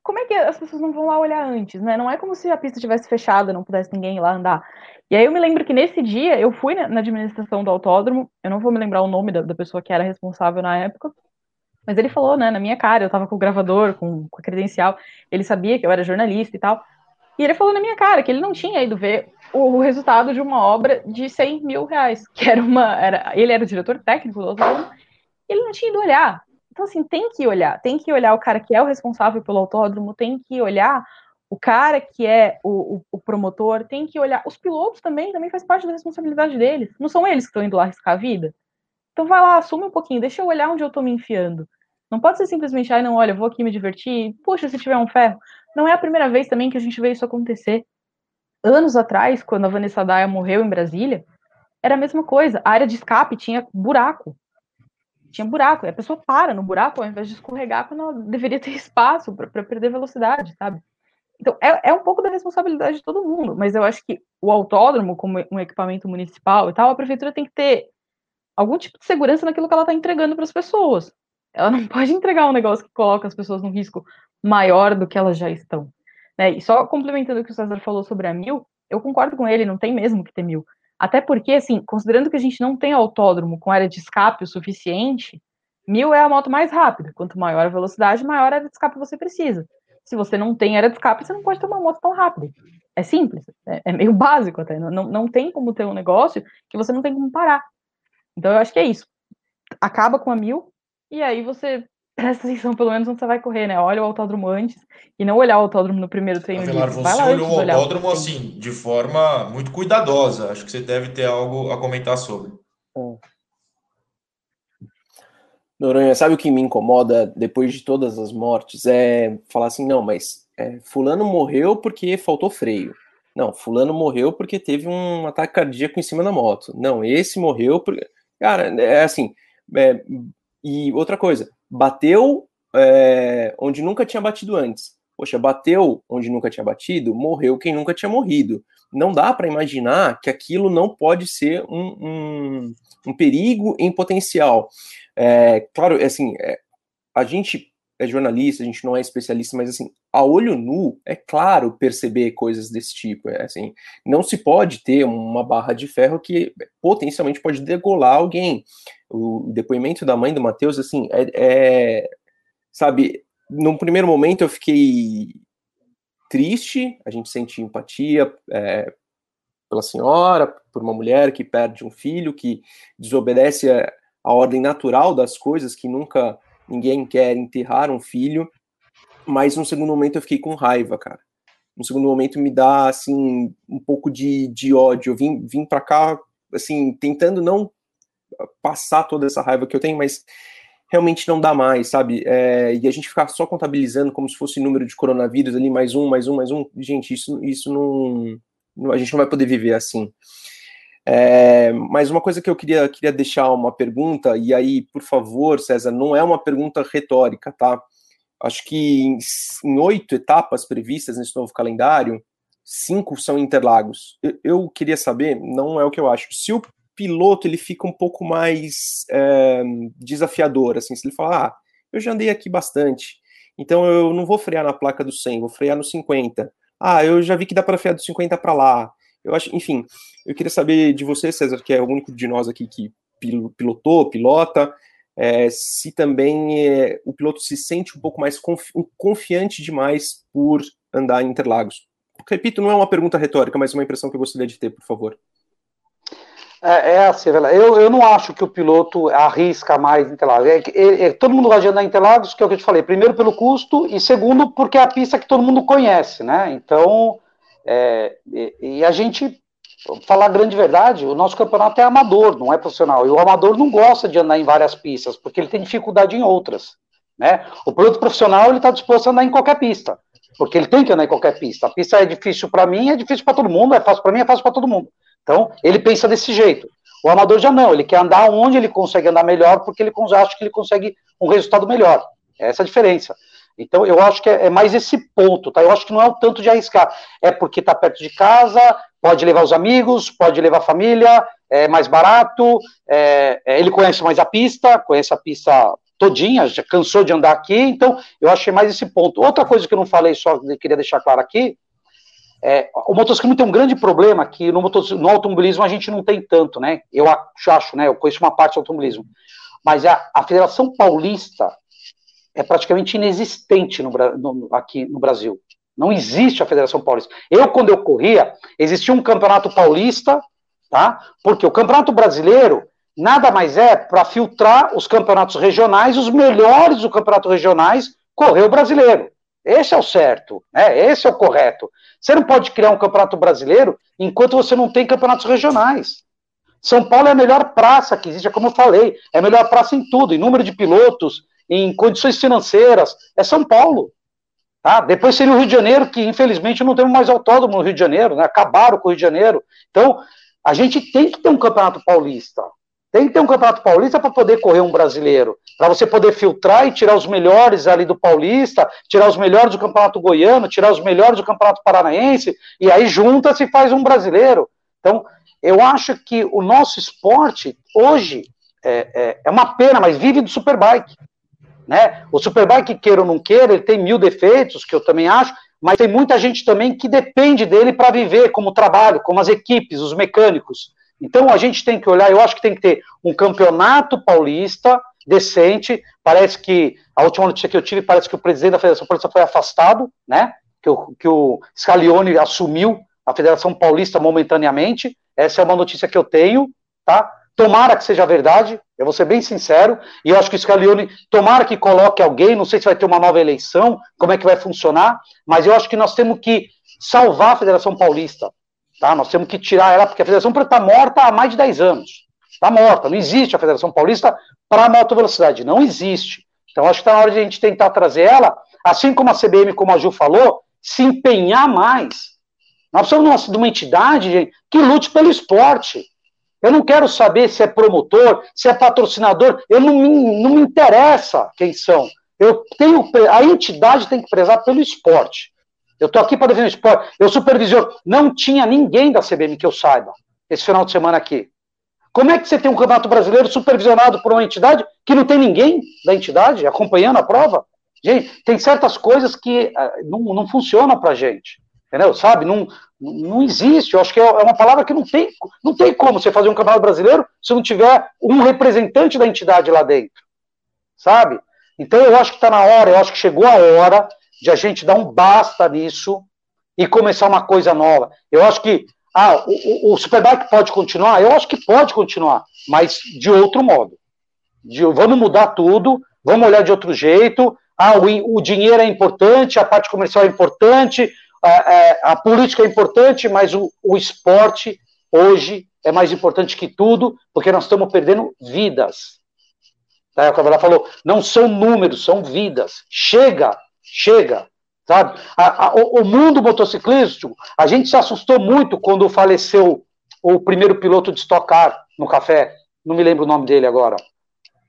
Como é que as pessoas não vão lá olhar antes, né? Não é como se a pista tivesse fechada, não pudesse ninguém lá andar. E aí eu me lembro que nesse dia eu fui na administração do autódromo, eu não vou me lembrar o nome da, da pessoa que era responsável na época, mas ele falou, né, na minha cara, eu tava com o gravador, com, com a credencial, ele sabia que eu era jornalista e tal. E ele falou na minha cara que ele não tinha ido ver o resultado de uma obra de 100 mil reais, que era uma. Era, ele era o diretor técnico do autódromo, ele não tinha ido olhar. Então, assim, tem que olhar, tem que olhar o cara que é o responsável pelo autódromo, tem que olhar o cara que é o, o, o promotor, tem que olhar. Os pilotos também, também faz parte da responsabilidade deles. Não são eles que estão indo lá arriscar a vida. Então vai lá, assume um pouquinho, deixa eu olhar onde eu tô me enfiando. Não pode ser simplesmente, ai, não, olha, vou aqui me divertir, puxa, se tiver um ferro. Não é a primeira vez também que a gente vê isso acontecer anos atrás, quando a Vanessa Daya morreu em Brasília, era a mesma coisa. A área de escape tinha buraco. Tinha buraco. E a pessoa para no buraco ao invés de escorregar quando ela deveria ter espaço para perder velocidade, sabe? Então, é, é um pouco da responsabilidade de todo mundo, mas eu acho que o autódromo, como um equipamento municipal e tal, a prefeitura tem que ter algum tipo de segurança naquilo que ela está entregando para as pessoas. Ela não pode entregar um negócio que coloca as pessoas num risco maior do que elas já estão. Né? E só complementando o que o César falou sobre a mil, eu concordo com ele, não tem mesmo que ter mil. Até porque, assim, considerando que a gente não tem autódromo com área de escape o suficiente, mil é a moto mais rápida. Quanto maior a velocidade, maior a área de escape você precisa. Se você não tem área de escape, você não pode ter uma moto tão rápida. É simples, é, é meio básico até. Não, não tem como ter um negócio que você não tem como parar. Então eu acho que é isso. Acaba com a mil, e aí você presta atenção pelo menos onde você vai correr, né? Olha o autódromo antes e não olhar o autódromo no primeiro treino. Avelar, você vai lá olhou o autódromo assim, de forma muito cuidadosa. Acho que você deve ter algo a comentar sobre. É. Noronha, sabe o que me incomoda depois de todas as mortes? É falar assim, não, mas é, fulano morreu porque faltou freio. Não, fulano morreu porque teve um ataque cardíaco em cima da moto. Não, esse morreu porque... Cara, é assim... É, e outra coisa, bateu é, onde nunca tinha batido antes. Poxa, bateu onde nunca tinha batido, morreu quem nunca tinha morrido. Não dá para imaginar que aquilo não pode ser um, um, um perigo em potencial. É, claro, assim, é, a gente é jornalista, a gente não é especialista, mas assim, a olho nu é claro perceber coisas desse tipo. É, assim, não se pode ter uma barra de ferro que potencialmente pode degolar alguém. O depoimento da mãe do Matheus, assim, é, é sabe, num primeiro momento eu fiquei triste, a gente sente empatia é, pela senhora, por uma mulher que perde um filho, que desobedece a, a ordem natural das coisas, que nunca ninguém quer enterrar um filho, mas no segundo momento eu fiquei com raiva, cara. No segundo momento me dá, assim, um pouco de, de ódio. Eu vim, vim para cá, assim, tentando não passar toda essa raiva que eu tenho, mas realmente não dá mais, sabe? É, e a gente ficar só contabilizando como se fosse número de coronavírus ali, mais um, mais um, mais um. Gente, isso, isso não. A gente não vai poder viver assim. É, mas uma coisa que eu queria, queria deixar uma pergunta, e aí, por favor, César, não é uma pergunta retórica, tá? Acho que em, oito etapas previstas nesse novo calendário, cinco são Interlagos. Eu, eu, queria saber, não é o que eu acho, se o piloto ele fica um pouco mais é, desafiador, assim, se ele falar, ah, eu já andei aqui bastante, então eu não vou frear na placa do 100, vou frear no 50. Ah, eu já vi que dá para frear do 50 para lá. Eu acho, enfim, eu queria saber de você, César, que é o único de nós aqui que pilotou, pilota, é, se também é, o piloto se sente um pouco mais confi confiante demais por andar em Interlagos. Repito, não é uma pergunta retórica, mas uma impressão que eu gostaria de ter, por favor. É, é assim, eu, eu não acho que o piloto arrisca mais Interlagos. É, é, é, todo mundo vai de andar em Interlagos, que é o que eu te falei. Primeiro pelo custo e segundo porque é a pista que todo mundo conhece, né? Então, é, e, e, a gente, falar a grande verdade, o nosso campeonato é amador, não é profissional. E o amador não gosta de andar em várias pistas, porque ele tem dificuldade em outras, né? O piloto profissional, ele está disposto a andar em qualquer pista, porque ele tem que andar em qualquer pista. A pista é difícil para mim, é difícil para todo mundo, é fácil para mim, é fácil para todo mundo. Então, ele pensa desse jeito. O amador já não, ele quer andar onde ele consegue andar melhor, porque ele acha que ele consegue um resultado melhor. É essa a diferença. Então, eu acho que é, é mais esse ponto, tá? Eu acho que não é o tanto de arriscar. É porque está perto de casa, pode levar os amigos, pode levar a família, é mais barato, é, é, ele conhece mais a pista, conhece a pista todinha, já cansou de andar aqui, então eu achei mais esse ponto. Outra coisa que eu não falei, só queria deixar claro aqui, é, o motociclismo tem um grande problema que no, no, automobilismo a gente não tem tanto, né? Eu acho, né? Eu conheço uma parte do automobilismo. Mas a, a Federação Paulista é praticamente inexistente no, no, aqui no Brasil. Não existe a Federação Paulista. Eu, quando eu corria, existia um campeonato paulista, tá? Porque o campeonato brasileiro nada mais é para filtrar os campeonatos regionais, os melhores do campeonato regionais, correr o brasileiro. Esse é o certo, né? Esse é o correto. Você não pode criar um campeonato brasileiro enquanto você não tem campeonatos regionais. São Paulo é a melhor praça que existe, é como eu falei, é a melhor praça em tudo, em número de pilotos, em condições financeiras, é São Paulo. Tá? Depois seria o Rio de Janeiro, que infelizmente não temos mais autódromo no Rio de Janeiro, né? acabaram com o Rio de Janeiro. Então, a gente tem que ter um campeonato paulista. Tem que ter um campeonato paulista para poder correr um brasileiro, para você poder filtrar e tirar os melhores ali do paulista, tirar os melhores do campeonato goiano, tirar os melhores do campeonato paranaense, e aí junta-se e faz um brasileiro. Então, eu acho que o nosso esporte, hoje, é, é, é uma pena, mas vive do superbike. Né? O Superbike, queira ou não queira, ele tem mil defeitos, que eu também acho, mas tem muita gente também que depende dele para viver como trabalho, como as equipes, os mecânicos. Então a gente tem que olhar, eu acho que tem que ter um campeonato paulista decente. Parece que a última notícia que eu tive parece que o presidente da Federação Paulista foi afastado, né? Que o, que o Scalione assumiu a Federação Paulista momentaneamente. Essa é uma notícia que eu tenho, tá? Tomara que seja verdade, eu vou ser bem sincero, e eu acho que o Scalione, tomara que coloque alguém, não sei se vai ter uma nova eleição, como é que vai funcionar, mas eu acho que nós temos que salvar a Federação Paulista. Tá? Nós temos que tirar ela, porque a Federação está morta há mais de 10 anos. Está morta, não existe a Federação Paulista para a moto velocidade, não existe. Então acho que está na hora de a gente tentar trazer ela, assim como a CBM, como a Ju falou, se empenhar mais. Nós precisamos de uma entidade gente, que lute pelo esporte. Eu não quero saber se é promotor, se é patrocinador, eu não me, não me interessa quem são. Eu tenho, a entidade tem que prezar pelo esporte. Eu estou aqui para defender o esporte. Eu supervisiono. Não tinha ninguém da CBM que eu saiba esse final de semana aqui. Como é que você tem um campeonato brasileiro supervisionado por uma entidade que não tem ninguém da entidade acompanhando a prova? Gente, tem certas coisas que uh, não, não funcionam para gente. Entendeu? Sabe? Não, não existe. Eu acho que é, é uma palavra que não tem, não tem como você fazer um campeonato brasileiro se não tiver um representante da entidade lá dentro. Sabe? Então eu acho que está na hora, eu acho que chegou a hora de a gente dar um basta nisso e começar uma coisa nova. Eu acho que ah, o, o Superbike pode continuar? Eu acho que pode continuar, mas de outro modo. De, vamos mudar tudo, vamos olhar de outro jeito. Ah, o, o dinheiro é importante, a parte comercial é importante, a, a, a política é importante, mas o, o esporte hoje é mais importante que tudo, porque nós estamos perdendo vidas. Tá, o Cavalar falou, não são números, são vidas. Chega Chega, sabe? A, a, o, o mundo motociclístico, a gente se assustou muito quando faleceu o primeiro piloto de Stock Car no café, não me lembro o nome dele agora,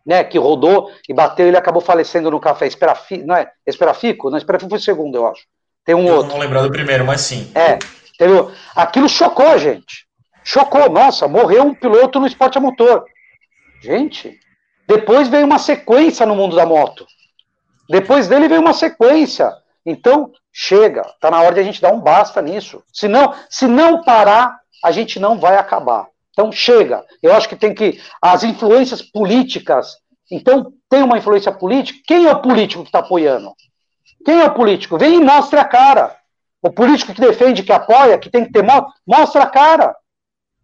né, que rodou e bateu, ele acabou falecendo no café, Esperafico, não é? Esperafico? Não, Esperafico foi o segundo, eu acho. Tem um eu outro. não lembro do primeiro, mas sim. É, entendeu? Aquilo chocou a gente. Chocou, nossa, morreu um piloto no esporte a motor. Gente, depois veio uma sequência no mundo da moto. Depois dele veio uma sequência. Então, chega, está na hora de a gente dar um basta nisso. Se não, se não parar, a gente não vai acabar. Então, chega. Eu acho que tem que. As influências políticas Então, tem uma influência política. Quem é o político que está apoiando? Quem é o político? Vem e mostre a cara. O político que defende, que apoia, que tem que ter moto, mostra a cara.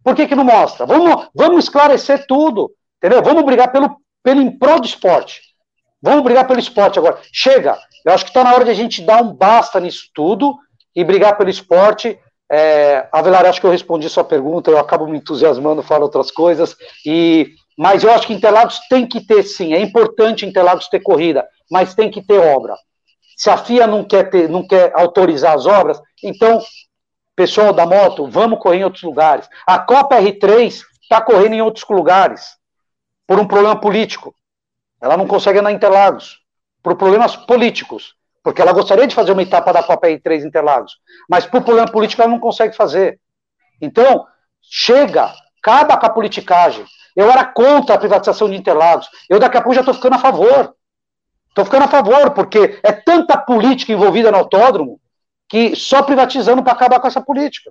Por que, que não mostra? Vamos, vamos esclarecer tudo. Entendeu? Vamos brigar pelo, pelo em prol do esporte. Vamos brigar pelo esporte agora. Chega. Eu acho que está na hora de a gente dar um basta nisso tudo e brigar pelo esporte. É, Avelar, acho que eu respondi sua pergunta, eu acabo me entusiasmando, falo outras coisas. E, mas eu acho que Interlagos tem que ter, sim. É importante Interlagos ter corrida, mas tem que ter obra. Se a FIA não quer, ter, não quer autorizar as obras, então, pessoal da moto, vamos correr em outros lugares. A Copa R3 está correndo em outros lugares, por um problema político. Ela não consegue andar em Interlagos, por problemas políticos. Porque ela gostaria de fazer uma etapa da Copa R3 Interlagos, mas por problema político ela não consegue fazer. Então, chega, acaba com a politicagem. Eu era contra a privatização de Interlagos. Eu daqui a pouco já estou ficando a favor. Estou ficando a favor, porque é tanta política envolvida no autódromo que só privatizando para acabar com essa política.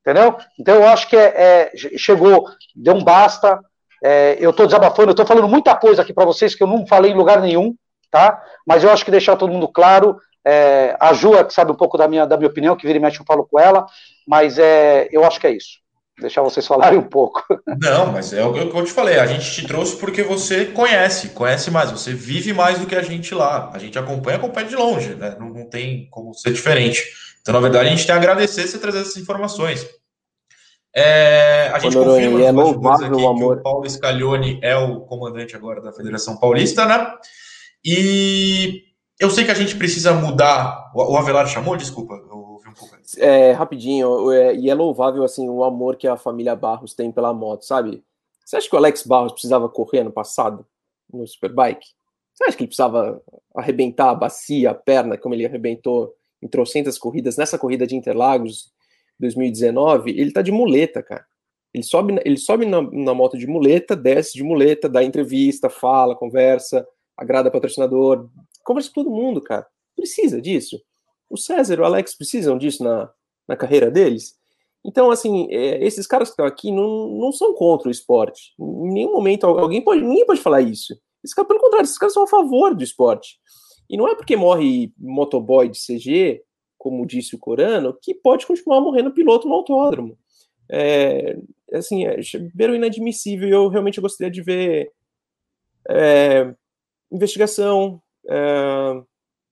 Entendeu? Então eu acho que é, é chegou, deu um basta. É, eu estou desabafando, eu estou falando muita coisa aqui para vocês que eu não falei em lugar nenhum, tá? Mas eu acho que deixar todo mundo claro. É, a Ju é que sabe um pouco da minha, da minha opinião, que vira e mexe eu falo com ela, mas é, eu acho que é isso deixar vocês falarem um pouco. Não, mas é o que eu te falei. A gente te trouxe porque você conhece, conhece mais, você vive mais do que a gente lá. A gente acompanha, acompanha de longe, né? Não, não tem como ser diferente. Então, na verdade, a gente tem a agradecer você trazer essas informações. É, a gente confirma é louvável, aqui amor. que o Paulo Scaglione é o comandante agora da Federação Paulista, né? E eu sei que a gente precisa mudar. O Avelar chamou, desculpa, é, rapidinho, é, e é louvável assim o amor que a família Barros tem pela moto, sabe? Você acha que o Alex Barros precisava correr no passado no Superbike? Você acha que ele precisava arrebentar a bacia, a perna, como ele arrebentou em trocentas corridas nessa corrida de Interlagos 2019? Ele tá de muleta, cara. Ele sobe, ele sobe na, na moto de muleta, desce de muleta, dá entrevista, fala, conversa, agrada patrocinador, conversa com todo mundo, cara. Precisa disso. O César o Alex precisam disso na, na carreira deles. Então, assim, é, esses caras que estão aqui não, não são contra o esporte. Em nenhum momento alguém pode, ninguém pode falar isso. Esse pelo contrário, esses caras são a favor do esporte. E não é porque morre motoboy de CG, como disse o Corano, que pode continuar morrendo piloto no autódromo. É, assim, é beiro inadmissível. Eu realmente gostaria de ver é, investigação, é,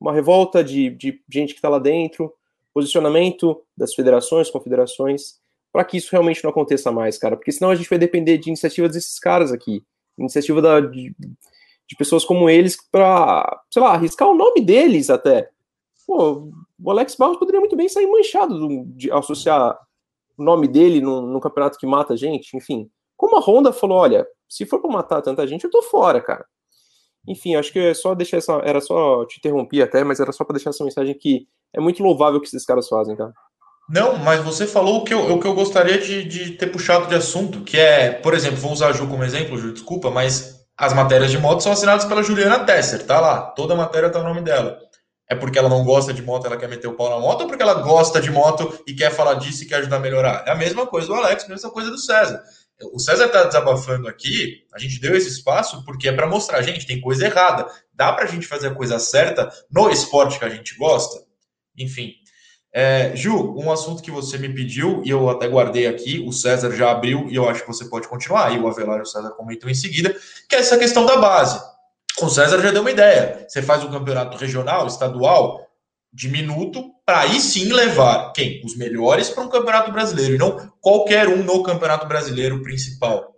uma revolta de, de gente que está lá dentro, posicionamento das federações, confederações, para que isso realmente não aconteça mais, cara, porque senão a gente vai depender de iniciativas desses caras aqui, iniciativa da, de, de pessoas como eles para, sei lá, arriscar o nome deles até. Pô, o Alex Barros poderia muito bem sair manchado de associar o nome dele num, num campeonato que mata gente, enfim. Como a Honda falou, olha, se for para matar tanta gente, eu tô fora, cara. Enfim, acho que é só deixar essa. Era só te interromper até, mas era só para deixar essa mensagem que é muito louvável o que esses caras fazem, tá? Não, mas você falou o que eu, o que eu gostaria de, de ter puxado de assunto, que é, por exemplo, vou usar a Ju como exemplo, Ju, desculpa, mas as matérias de moto são assinadas pela Juliana Tesser, tá lá, toda matéria tá o nome dela. É porque ela não gosta de moto, ela quer meter o pau na moto, ou porque ela gosta de moto e quer falar disso e quer ajudar a melhorar? É a mesma coisa do Alex, a mesma coisa do César. O César está desabafando aqui, a gente deu esse espaço porque é para mostrar, gente, tem coisa errada. Dá para a gente fazer a coisa certa no esporte que a gente gosta? Enfim. É, Ju, um assunto que você me pediu e eu até guardei aqui, o César já abriu e eu acho que você pode continuar, e o Avelar e o César comentam em seguida, que é essa questão da base. O César já deu uma ideia. Você faz um campeonato regional, estadual, de minuto para aí sim levar quem? Os melhores para um campeonato brasileiro e não qualquer um no campeonato brasileiro principal.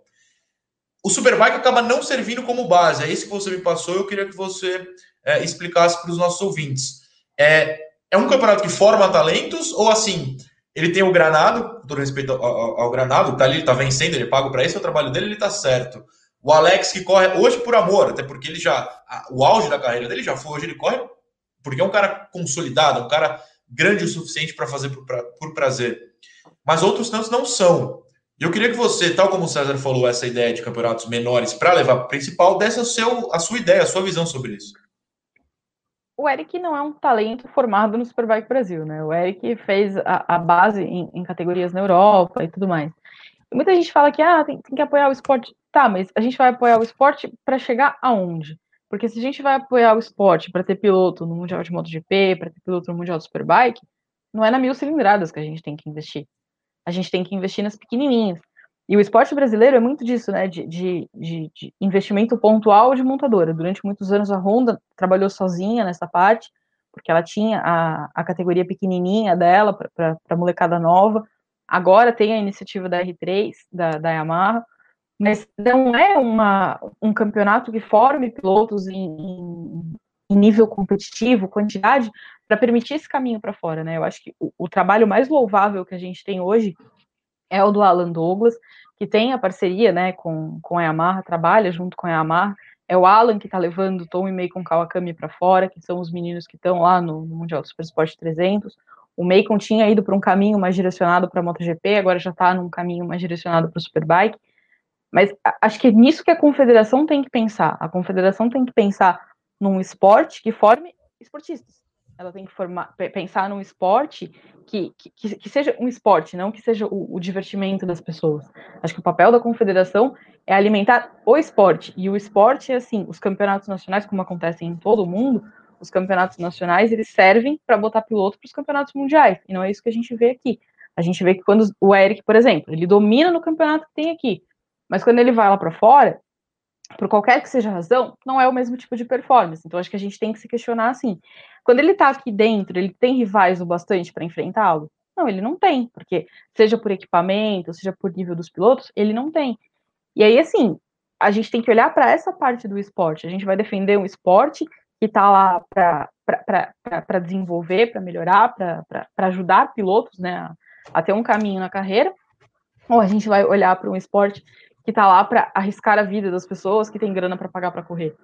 O Superbike acaba não servindo como base, é isso que você me passou. Eu queria que você é, explicasse para os nossos ouvintes. É, é um campeonato que forma talentos ou assim? Ele tem o Granado, todo respeito ao, ao, ao Granado, tá ali, ele tá vencendo, ele paga para isso, é o trabalho dele, ele tá certo. O Alex que corre hoje por amor, até porque ele já. O auge da carreira dele já foi, hoje ele corre porque é um cara consolidado, um cara grande o suficiente para fazer por, pra, por prazer. Mas outros tantos não são. E eu queria que você, tal como o César falou, essa ideia de campeonatos menores para levar para o principal, desse o seu, a sua ideia, a sua visão sobre isso. O Eric não é um talento formado no Superbike Brasil, né? O Eric fez a, a base em, em, categorias na Europa e tudo mais. Muita gente fala que ah, tem, tem que apoiar o esporte. Tá, mas a gente vai apoiar o esporte para chegar aonde? Porque se a gente vai apoiar o esporte para ter piloto no Mundial de MotoGP, para ter piloto no Mundial de Superbike, não é na mil cilindradas que a gente tem que investir. A gente tem que investir nas pequenininhas. E o esporte brasileiro é muito disso, né? De, de, de, de, investimento pontual de montadora. Durante muitos anos a Honda trabalhou sozinha nessa parte, porque ela tinha a, a categoria pequenininha dela para a molecada nova. Agora tem a iniciativa da R3, da, da Yamaha, mas não é uma, um campeonato que forme pilotos em, em nível competitivo, quantidade, para permitir esse caminho para fora, né? Eu acho que o, o trabalho mais louvável que a gente tem hoje é o do Alan Douglas, que tem a parceria né, com, com a Yamaha, trabalha junto com a Yamaha. É o Alan que está levando Tom e Meikon Kawakami para fora, que são os meninos que estão lá no, no, Mundial do Super Sport 300. O Meikon tinha ido para um caminho mais direcionado para a MotoGP, agora já está num caminho mais direcionado para o Superbike. Mas acho que é nisso que a confederação tem que pensar. A confederação tem que pensar num esporte que forme esportistas ela tem que formar, pensar num esporte que, que, que, seja um esporte, não que seja o, o, divertimento das pessoas. Acho que o papel da confederação é alimentar o esporte. E o esporte é assim, os campeonatos nacionais, como acontecem em todo o mundo, os campeonatos nacionais, eles servem para botar piloto para os campeonatos mundiais. E não é isso que a gente vê aqui. A gente vê que quando o Eric, por exemplo, ele domina no campeonato que tem aqui, mas quando ele vai lá para fora, por qualquer que seja a razão, não é o mesmo tipo de performance. Então, acho que a gente tem que se questionar assim. Quando ele está aqui dentro, ele tem rivais o bastante para enfrentá-lo? Não, ele não tem, porque seja por equipamento, seja por nível dos pilotos, ele não tem. E aí, assim, a gente tem que olhar para essa parte do esporte. A gente vai defender um esporte que está lá para desenvolver, para melhorar, para ajudar pilotos né, a, a ter um caminho na carreira, ou a gente vai olhar para um esporte que está lá para arriscar a vida das pessoas que tem grana para pagar para correr.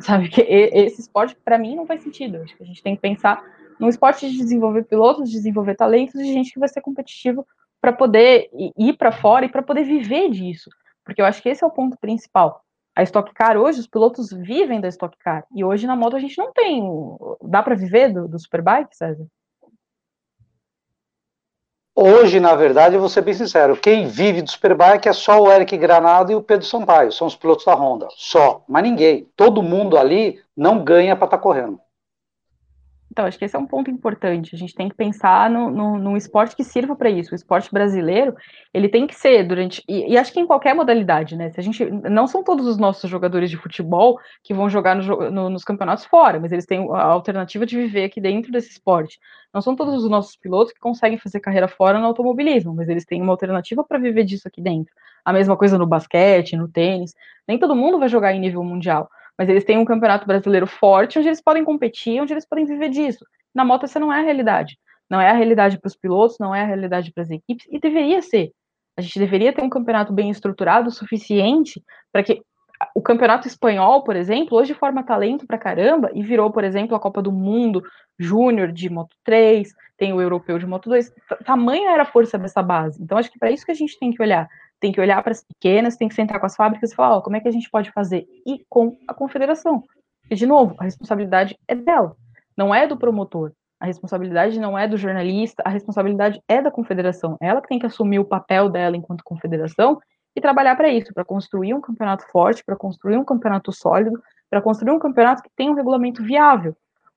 Sabe que esse esporte para mim não faz sentido. Acho que a gente tem que pensar num esporte de desenvolver pilotos, de desenvolver talentos, de gente que vai ser competitivo para poder ir para fora e para poder viver disso. Porque eu acho que esse é o ponto principal. A Stock Car hoje, os pilotos vivem da Stock Car. E hoje na moto a gente não tem. Dá para viver do, do Superbike, César? Hoje, na verdade, vou ser bem sincero, quem vive do Superbike é só o Eric Granado e o Pedro Sampaio, são os pilotos da Honda, só, mas ninguém. Todo mundo ali não ganha para estar tá correndo. Então, acho que esse é um ponto importante. A gente tem que pensar no, no, num esporte que sirva para isso. O esporte brasileiro, ele tem que ser durante. E, e, acho que em qualquer modalidade, né? Se a gente. Não são todos os nossos jogadores de futebol que vão jogar no, no, nos campeonatos fora, mas eles têm a alternativa de viver aqui dentro desse esporte. Não são todos os nossos pilotos que conseguem fazer carreira fora no automobilismo, mas eles têm uma alternativa para viver disso aqui dentro. A mesma coisa no basquete, no tênis. Nem todo mundo vai jogar em nível mundial mas eles têm um campeonato brasileiro forte, onde eles podem competir, onde eles podem viver disso. Na moto, essa não é a realidade. Não é a realidade para os pilotos, não é a realidade para as equipes, e deveria ser. A gente deveria ter um campeonato bem estruturado o suficiente para que o campeonato espanhol, por exemplo, hoje forma talento para caramba e virou, por exemplo, a Copa do Mundo Júnior de Moto 3, tem o Europeu de Moto 2. Tamanha era a força dessa base. Então, acho que para isso que a gente tem que olhar tem que olhar para as pequenas, tem que sentar com as fábricas e falar, ó, como é que a gente pode fazer? E com a confederação. E, de novo, a responsabilidade é dela, não é do promotor. A responsabilidade não é do jornalista, a responsabilidade é da confederação. Ela que tem que assumir o papel dela enquanto confederação e trabalhar para isso, para construir um campeonato forte, para construir um campeonato sólido, para construir um campeonato que tenha um regulamento viável,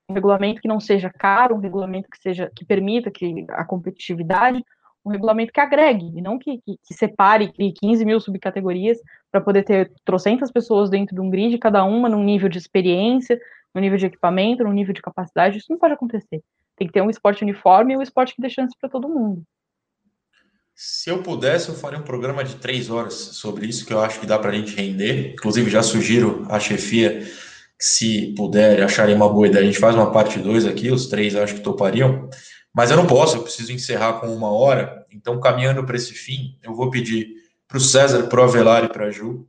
um regulamento que não seja caro, um regulamento que seja que permita que a competitividade, um regulamento que agregue, e não que, que, que separe, crie 15 mil subcategorias para poder ter trocentas pessoas dentro de um grid, cada uma num nível de experiência, no nível de equipamento, no nível de capacidade, isso não pode acontecer. Tem que ter um esporte uniforme e um esporte que dê chance para todo mundo. Se eu pudesse, eu faria um programa de três horas sobre isso, que eu acho que dá para a gente render. Inclusive, já sugiro à chefia se puder, acharem uma boa ideia, a gente faz uma parte 2 aqui, os três acho que topariam. Mas eu não posso, eu preciso encerrar com uma hora. Então, caminhando para esse fim, eu vou pedir para o César, para o Avelar e para a Ju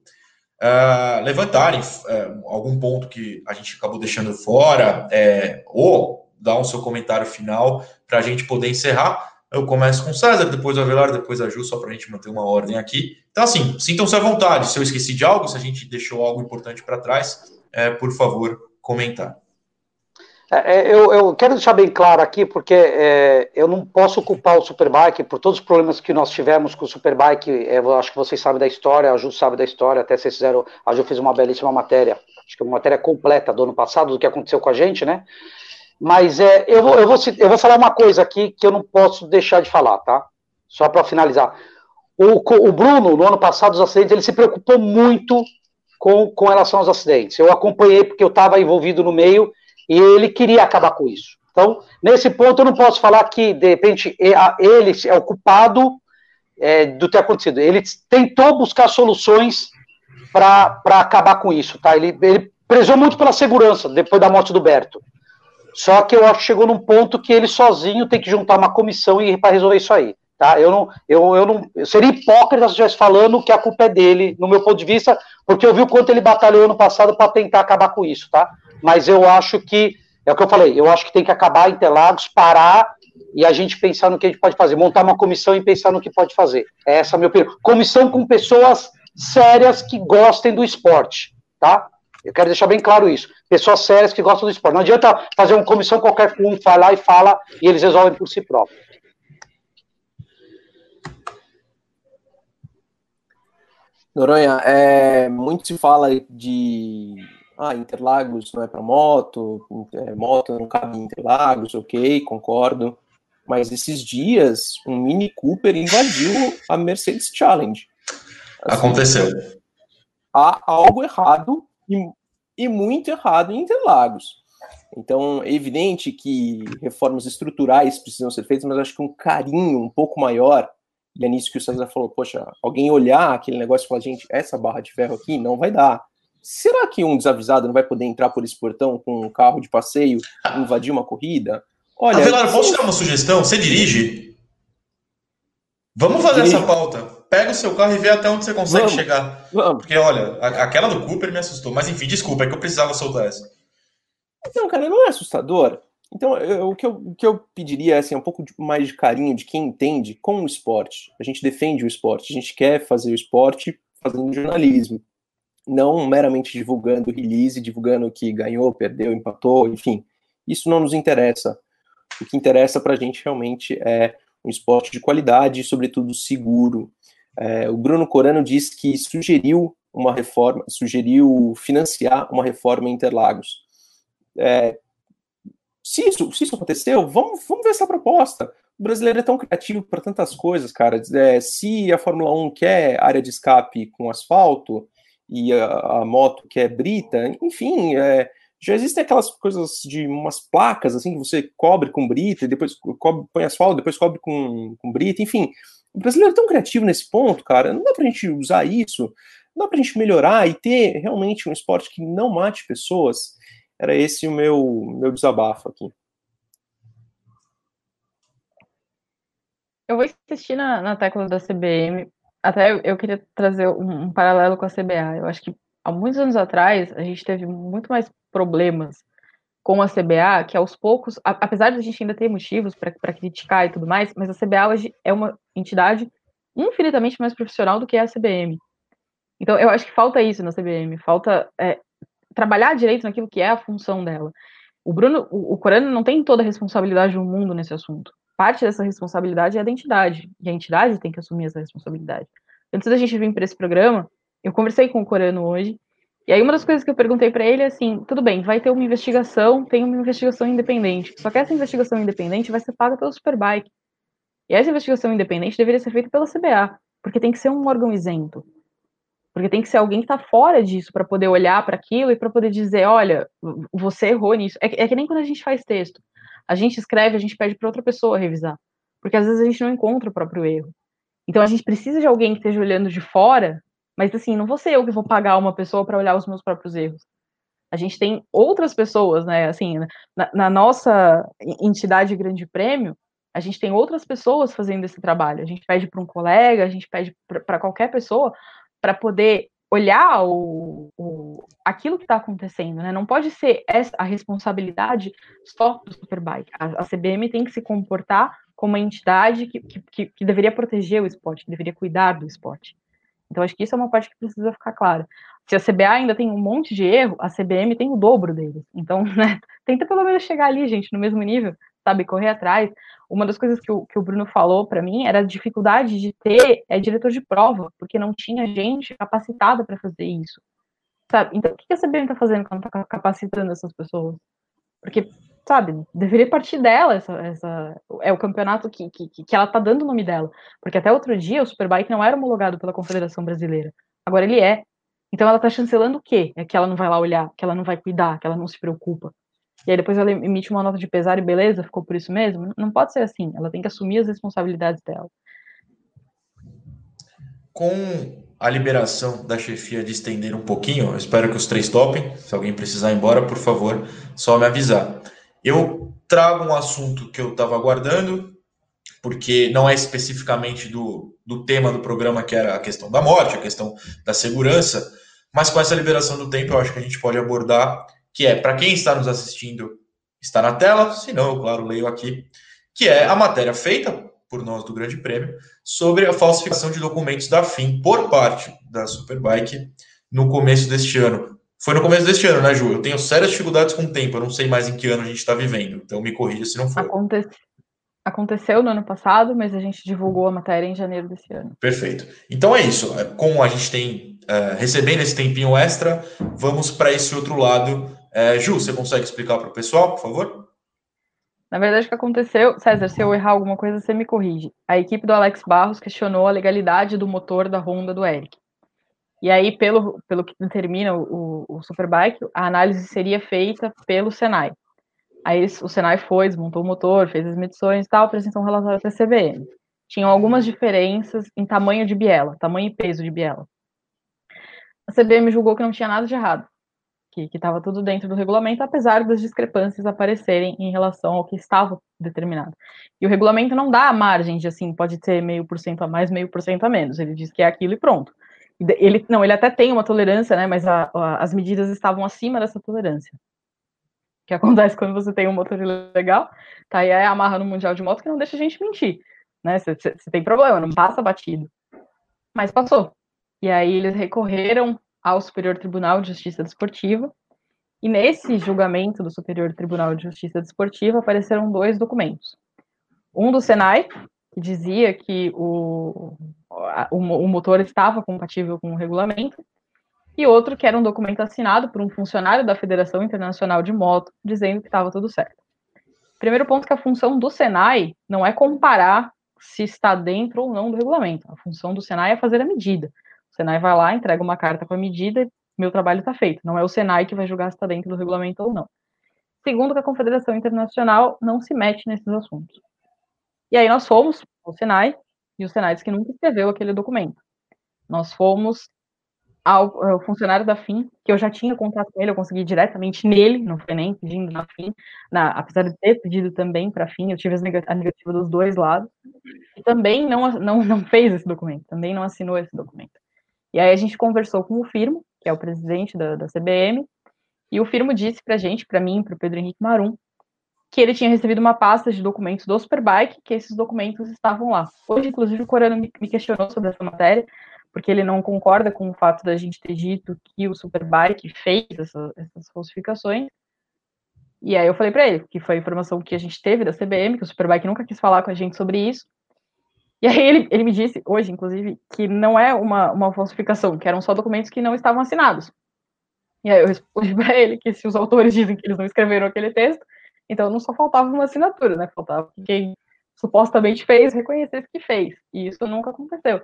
uh, levantarem uh, algum ponto que a gente acabou deixando fora, é, ou dar um seu comentário final para a gente poder encerrar. Eu começo com o César, depois o Avelar, depois a Ju, só para a gente manter uma ordem aqui. Então, assim, sintam-se à vontade. Se eu esqueci de algo, se a gente deixou algo importante para trás, é, por favor, comentar. É, é, eu, eu, quero deixar bem claro aqui, porque é, eu não posso culpar o Superbike por todos os problemas que nós tivemos com o Superbike. É, eu acho que vocês sabem da história, a Ju sabe da história, até vocês fizeram. A Ju fez uma belíssima matéria, acho que uma matéria completa do ano passado, do que aconteceu com a gente, né? Mas é, eu, vou, eu, vou, eu vou falar uma coisa aqui que eu não posso deixar de falar, tá? Só para finalizar. O, o Bruno, no ano passado, os acidentes, ele se preocupou muito com, com relação aos acidentes. Eu acompanhei porque eu estava envolvido no meio e ele queria acabar com isso. Então, nesse ponto, eu não posso falar que, de repente, ele é o culpado é, do ter acontecido. Ele tentou buscar soluções para acabar com isso, tá? Ele, ele prezou muito pela segurança depois da morte do Berto. Só que eu acho que chegou num ponto que ele sozinho tem que juntar uma comissão para resolver isso aí. Tá? Eu não, eu, eu não, eu seria hipócrita se estivesse falando que a culpa é dele, no meu ponto de vista, porque eu vi o quanto ele batalhou ano passado para tentar acabar com isso, tá? Mas eu acho que, é o que eu falei, eu acho que tem que acabar Interlagos, parar e a gente pensar no que a gente pode fazer, montar uma comissão e pensar no que pode fazer. É essa a minha opinião. Comissão com pessoas sérias que gostem do esporte, tá? Eu quero deixar bem claro isso. Pessoas sérias que gostam do esporte. Não adianta fazer uma comissão qualquer um, vai lá e fala e eles resolvem por si próprios. Noronha, é, muito se fala de ah, Interlagos não é para moto, é, moto não cabe em Interlagos, ok, concordo. Mas esses dias, um Mini Cooper invadiu a Mercedes Challenge. Assim, Aconteceu. Há algo errado e, e muito errado em Interlagos. Então, é evidente que reformas estruturais precisam ser feitas, mas acho que um carinho um pouco maior e é nisso que o César falou, poxa, alguém olhar aquele negócio e falar, gente, essa barra de ferro aqui não vai dar. Será que um desavisado não vai poder entrar por esse portão com um carro de passeio e invadir uma corrida? Olha, Avelar, posso te dar uma sugestão? Você dirige? Vamos fazer essa pauta. Pega o seu carro e vê até onde você consegue vamos, chegar. Vamos. Porque, olha, aquela do Cooper me assustou. Mas enfim, desculpa, é que eu precisava soltar essa. Não, cara, não é assustador. Então, eu, o, que eu, o que eu pediria é assim, um pouco mais de carinho de quem entende com o esporte. A gente defende o esporte, a gente quer fazer o esporte fazendo jornalismo, não meramente divulgando release, divulgando que ganhou, perdeu, empatou, enfim. Isso não nos interessa. O que interessa para a gente realmente é um esporte de qualidade e, sobretudo, seguro. É, o Bruno Corano disse que sugeriu uma reforma, sugeriu financiar uma reforma em Interlagos. É, se isso, se isso aconteceu, vamos, vamos ver essa proposta. O brasileiro é tão criativo para tantas coisas, cara. É, se a Fórmula 1 quer área de escape com asfalto e a, a moto quer brita, enfim, é, já existem aquelas coisas de umas placas assim que você cobre com brita, depois cobre, põe asfalto, depois cobre com, com brita, enfim. O brasileiro é tão criativo nesse ponto, cara. Não dá pra gente usar isso, não dá pra gente melhorar e ter realmente um esporte que não mate pessoas era esse o meu, meu desabafo aqui. Eu vou insistir na, na tecla da CBM. Até eu, queria trazer um, um, paralelo com a CBA. Eu acho que há muitos anos atrás a gente teve muito mais problemas com a CBA, que aos poucos, a, apesar de a gente ainda ter motivos para criticar e tudo mais, mas a CBA hoje é uma entidade infinitamente mais profissional do que a CBM. Então, eu acho que falta isso na CBM, falta é, trabalhar direito naquilo que é a função dela. O Bruno, o, o Corano não tem toda a responsabilidade do mundo nesse assunto. Parte dessa responsabilidade é da entidade, e a entidade tem que assumir essa responsabilidade. Antes da gente vir para esse programa, eu conversei com o Corano hoje, e aí uma das coisas que eu perguntei para ele é assim, tudo bem, vai ter uma investigação, tem uma investigação independente, só que essa investigação independente vai ser paga pelo Superbike. E essa investigação independente deveria ser feita pela CBA, porque tem que ser um órgão isento. Porque tem que ser alguém que está fora disso para poder olhar para aquilo e para poder dizer, olha, você errou nisso. É, é, que nem quando a gente faz texto. A gente escreve, a gente pede para outra pessoa revisar. Porque às vezes a gente não encontra o próprio erro. Então a gente precisa de alguém que esteja olhando de fora, mas assim, não vou ser eu que vou pagar uma pessoa para olhar os meus próprios erros. A gente tem outras pessoas, né? Assim, na, na nossa entidade Grande Prêmio, a gente tem outras pessoas fazendo esse trabalho. A gente pede para um colega, a gente pede para qualquer pessoa para poder olhar o, o aquilo que está acontecendo, né? Não pode ser essa a responsabilidade só do Superbike. A, a CBM tem que se comportar como uma entidade que, que, que, deveria proteger o esporte, que deveria cuidar do esporte. Então, acho que isso é uma parte que precisa ficar clara. Se a CBA ainda tem um monte de erro, a CBM tem o dobro deles. Então, né, tenta pelo menos chegar ali, gente, no mesmo nível, sabe, correr atrás. Uma das coisas que o, que o Bruno falou para mim era a dificuldade de ter é, diretor de prova, porque não tinha gente capacitada para fazer isso. Sabe? Então, o que a CBM está fazendo quando está capacitando essas pessoas? Porque, sabe, deveria partir dela essa, essa é o campeonato que, que, que ela está dando o nome dela. Porque até outro dia o Superbike não era homologado pela Confederação Brasileira. Agora ele é. Então ela está chancelando o quê? É que ela não vai lá olhar, que ela não vai cuidar, que ela não se preocupa. E aí depois ela emite uma nota de pesar e beleza, ficou por isso mesmo? Não pode ser assim. Ela tem que assumir as responsabilidades dela. Com a liberação da chefia de estender um pouquinho, espero que os três topem. Se alguém precisar ir embora, por favor, só me avisar. Eu trago um assunto que eu estava aguardando, porque não é especificamente do, do tema do programa, que era a questão da morte, a questão da segurança, mas com essa liberação do tempo, eu acho que a gente pode abordar que é, para quem está nos assistindo, está na tela, se não, eu, claro, leio aqui, que é a matéria feita por nós do Grande Prêmio sobre a falsificação de documentos da FIM por parte da Superbike no começo deste ano. Foi no começo deste ano, né, Ju? Eu tenho sérias dificuldades com o tempo, eu não sei mais em que ano a gente está vivendo, então me corrija se não for. Aconte... Aconteceu no ano passado, mas a gente divulgou a matéria em janeiro desse ano. Perfeito. Então é isso. Como a gente tem uh, recebendo esse tempinho extra, vamos para esse outro lado é, Ju, você consegue explicar para o pessoal, por favor? Na verdade, o que aconteceu, César, se eu errar alguma coisa, você me corrige. A equipe do Alex Barros questionou a legalidade do motor da Honda do Eric. E aí, pelo, pelo que determina o, o Superbike, a análise seria feita pelo Senai. Aí o Senai foi, desmontou o motor, fez as medições e tal, apresentou um relatório para a CBM. Tinham algumas diferenças em tamanho de biela, tamanho e peso de biela. A CBM julgou que não tinha nada de errado que estava tudo dentro do regulamento, apesar das discrepâncias aparecerem em relação ao que estava determinado. E o regulamento não dá margem de assim, pode ter meio por cento a mais, meio por cento a menos. Ele diz que é aquilo e pronto. Ele não, ele até tem uma tolerância, né? Mas a, a, as medidas estavam acima dessa tolerância. O que acontece quando você tem um motor ilegal, tá aí a amarra no mundial de moto que não deixa a gente mentir, né? Você tem problema, não passa batido. Mas passou. E aí eles recorreram ao Superior Tribunal de Justiça Desportiva. E nesse julgamento do Superior Tribunal de Justiça Desportiva apareceram dois documentos. Um do Senai, que dizia que o, o, o motor estava compatível com o regulamento, e outro que era um documento assinado por um funcionário da Federação Internacional de Moto, dizendo que estava tudo certo. Primeiro ponto que a função do Senai não é comparar se está dentro ou não do regulamento. A função do Senai é fazer a medida. Senai vai lá, entrega uma carta com a medida meu trabalho está feito. Não é o Senai que vai julgar se está dentro do regulamento ou não. Segundo, que a Confederação Internacional não se mete nesses assuntos. E aí nós fomos ao Senai, e o Senai disse que nunca escreveu aquele documento. Nós fomos ao, ao, funcionário da FIM, que eu já tinha contato com ele, eu consegui diretamente nele, não foi nem pedindo na FIM, na, apesar de ter pedido também para a FIM, eu tive a negativa dos dois lados, e também não, não, não fez esse documento, também não assinou esse documento. E aí a gente conversou com o Firmo, que é o presidente da, da CBM, e o Firmo disse para a gente, para mim, para o Pedro Henrique Marum, que ele tinha recebido uma pasta de documentos do Superbike, que esses documentos estavam lá. Hoje, inclusive, o Corano me, questionou sobre essa matéria, porque ele não concorda com o fato da gente ter dito que o Superbike fez essa, essas falsificações. E aí eu falei para ele que foi a informação que a gente teve da CBM, que o Superbike nunca quis falar com a gente sobre isso, e aí ele, ele me disse, hoje, inclusive, que não é uma, uma falsificação, que eram só documentos que não estavam assinados. E aí eu respondi para ele que se os autores dizem que eles não escreveram aquele texto, então não só faltava uma assinatura, né? Faltava que quem supostamente fez reconhecesse que fez. E isso nunca aconteceu.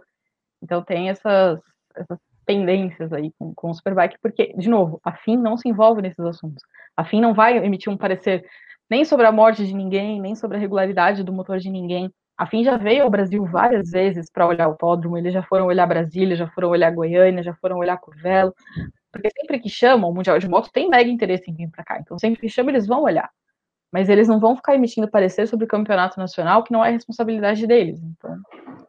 Então tem essas, essas pendências aí com, com o Superbike, porque, de novo, a FIM não se envolve nesses assuntos. A FIM não vai emitir um parecer nem sobre a morte de ninguém, nem sobre a regularidade do motor de ninguém. A FIM já veio ao Brasil várias vezes para olhar o autódromo, eles já foram olhar Brasília, já foram olhar Goiânia, já foram olhar Curvelo, porque sempre que chamam o Mundial de Moto tem mega interesse em vir para cá, então sempre que chamam eles vão olhar, mas eles não vão ficar emitindo parecer sobre o campeonato nacional, que não é responsabilidade deles, então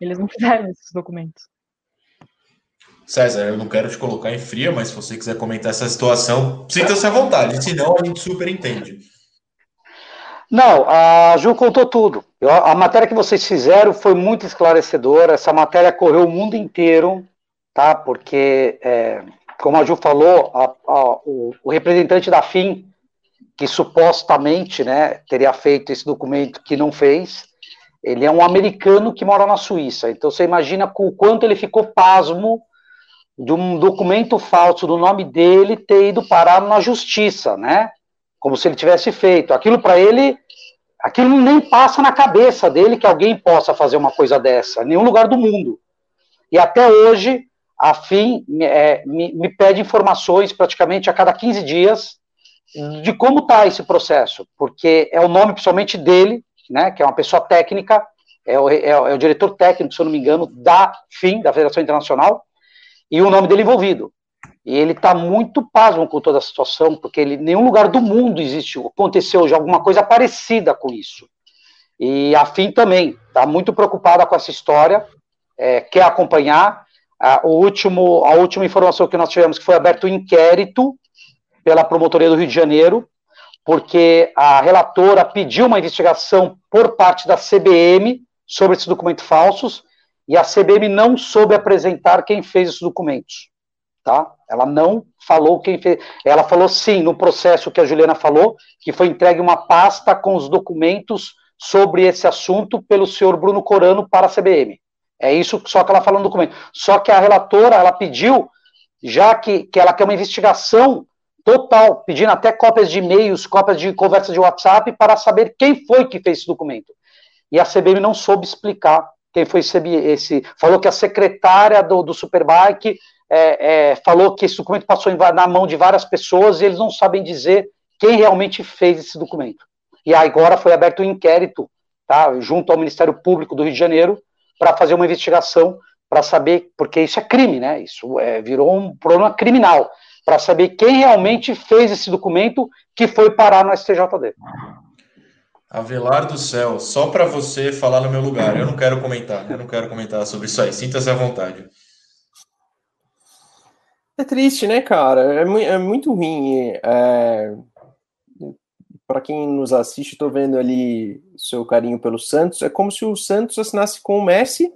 eles não fizeram esses documentos. César, eu não quero te colocar em fria, mas se você quiser comentar essa situação, sinta-se à vontade, senão a gente super entende. Não, a Ju contou tudo. Eu, a matéria que vocês fizeram foi muito esclarecedora. Essa matéria correu o mundo inteiro, tá? Porque, é, como a Ju falou, a, a, o, o, representante da FIM, que supostamente né, teria feito esse documento que não fez, ele é um americano que mora na Suíça. Então você imagina o quanto ele ficou pasmo de um documento falso do nome dele ter ido parar na justiça, né? Como se ele tivesse feito. Aquilo para ele, aquilo nem passa na cabeça dele que alguém possa fazer uma coisa dessa, em nenhum lugar do mundo. E até hoje, a FIM é, me, me, pede informações praticamente a cada 15 dias de como está esse processo, porque é o nome principalmente dele, né, que é uma pessoa técnica, é o, é, é o diretor técnico, se eu não me engano, da FIM, da Federação Internacional, e o nome dele envolvido. E ele está muito pasmo com toda a situação, porque ele, nenhum lugar do mundo existe, aconteceu já alguma coisa parecida com isso. E a FIM também está muito preocupada com essa história, é, quer acompanhar. A, o último, a última informação que nós tivemos que foi aberto um inquérito pela promotoria do Rio de Janeiro, porque a relatora pediu uma investigação por parte da CBM sobre esses documentos falsos, e a CBM não soube apresentar quem fez esses documentos, tá? Ela não falou quem fez. Ela falou sim no processo que a Juliana falou, que foi entregue uma pasta com os documentos sobre esse assunto pelo senhor Bruno Corano para a CBM. É isso só que ela falou no documento. Só que a relatora, ela pediu, já que, que ela quer uma investigação total, pedindo até cópias de e-mails, cópias de conversas de WhatsApp para saber quem foi que fez esse documento. E a CBM não soube explicar quem foi esse, falou que a secretária do, do Superbike é, é, falou que esse documento passou em, na mão de várias pessoas e eles não sabem dizer quem realmente fez esse documento. E agora foi aberto um inquérito, tá, junto ao Ministério Público do Rio de Janeiro, para fazer uma investigação para saber, porque isso é crime, né? Isso é, virou um problema criminal, para saber quem realmente fez esse documento que foi parar no STJD. Avelar do céu, só para você falar no meu lugar. Eu não quero comentar, eu não quero comentar sobre isso aí. Sinta-se à vontade. É triste, né, cara? É, é muito ruim. É... Para quem nos assiste, estou vendo ali seu carinho pelo Santos. É como se o Santos assinasse com o Messi.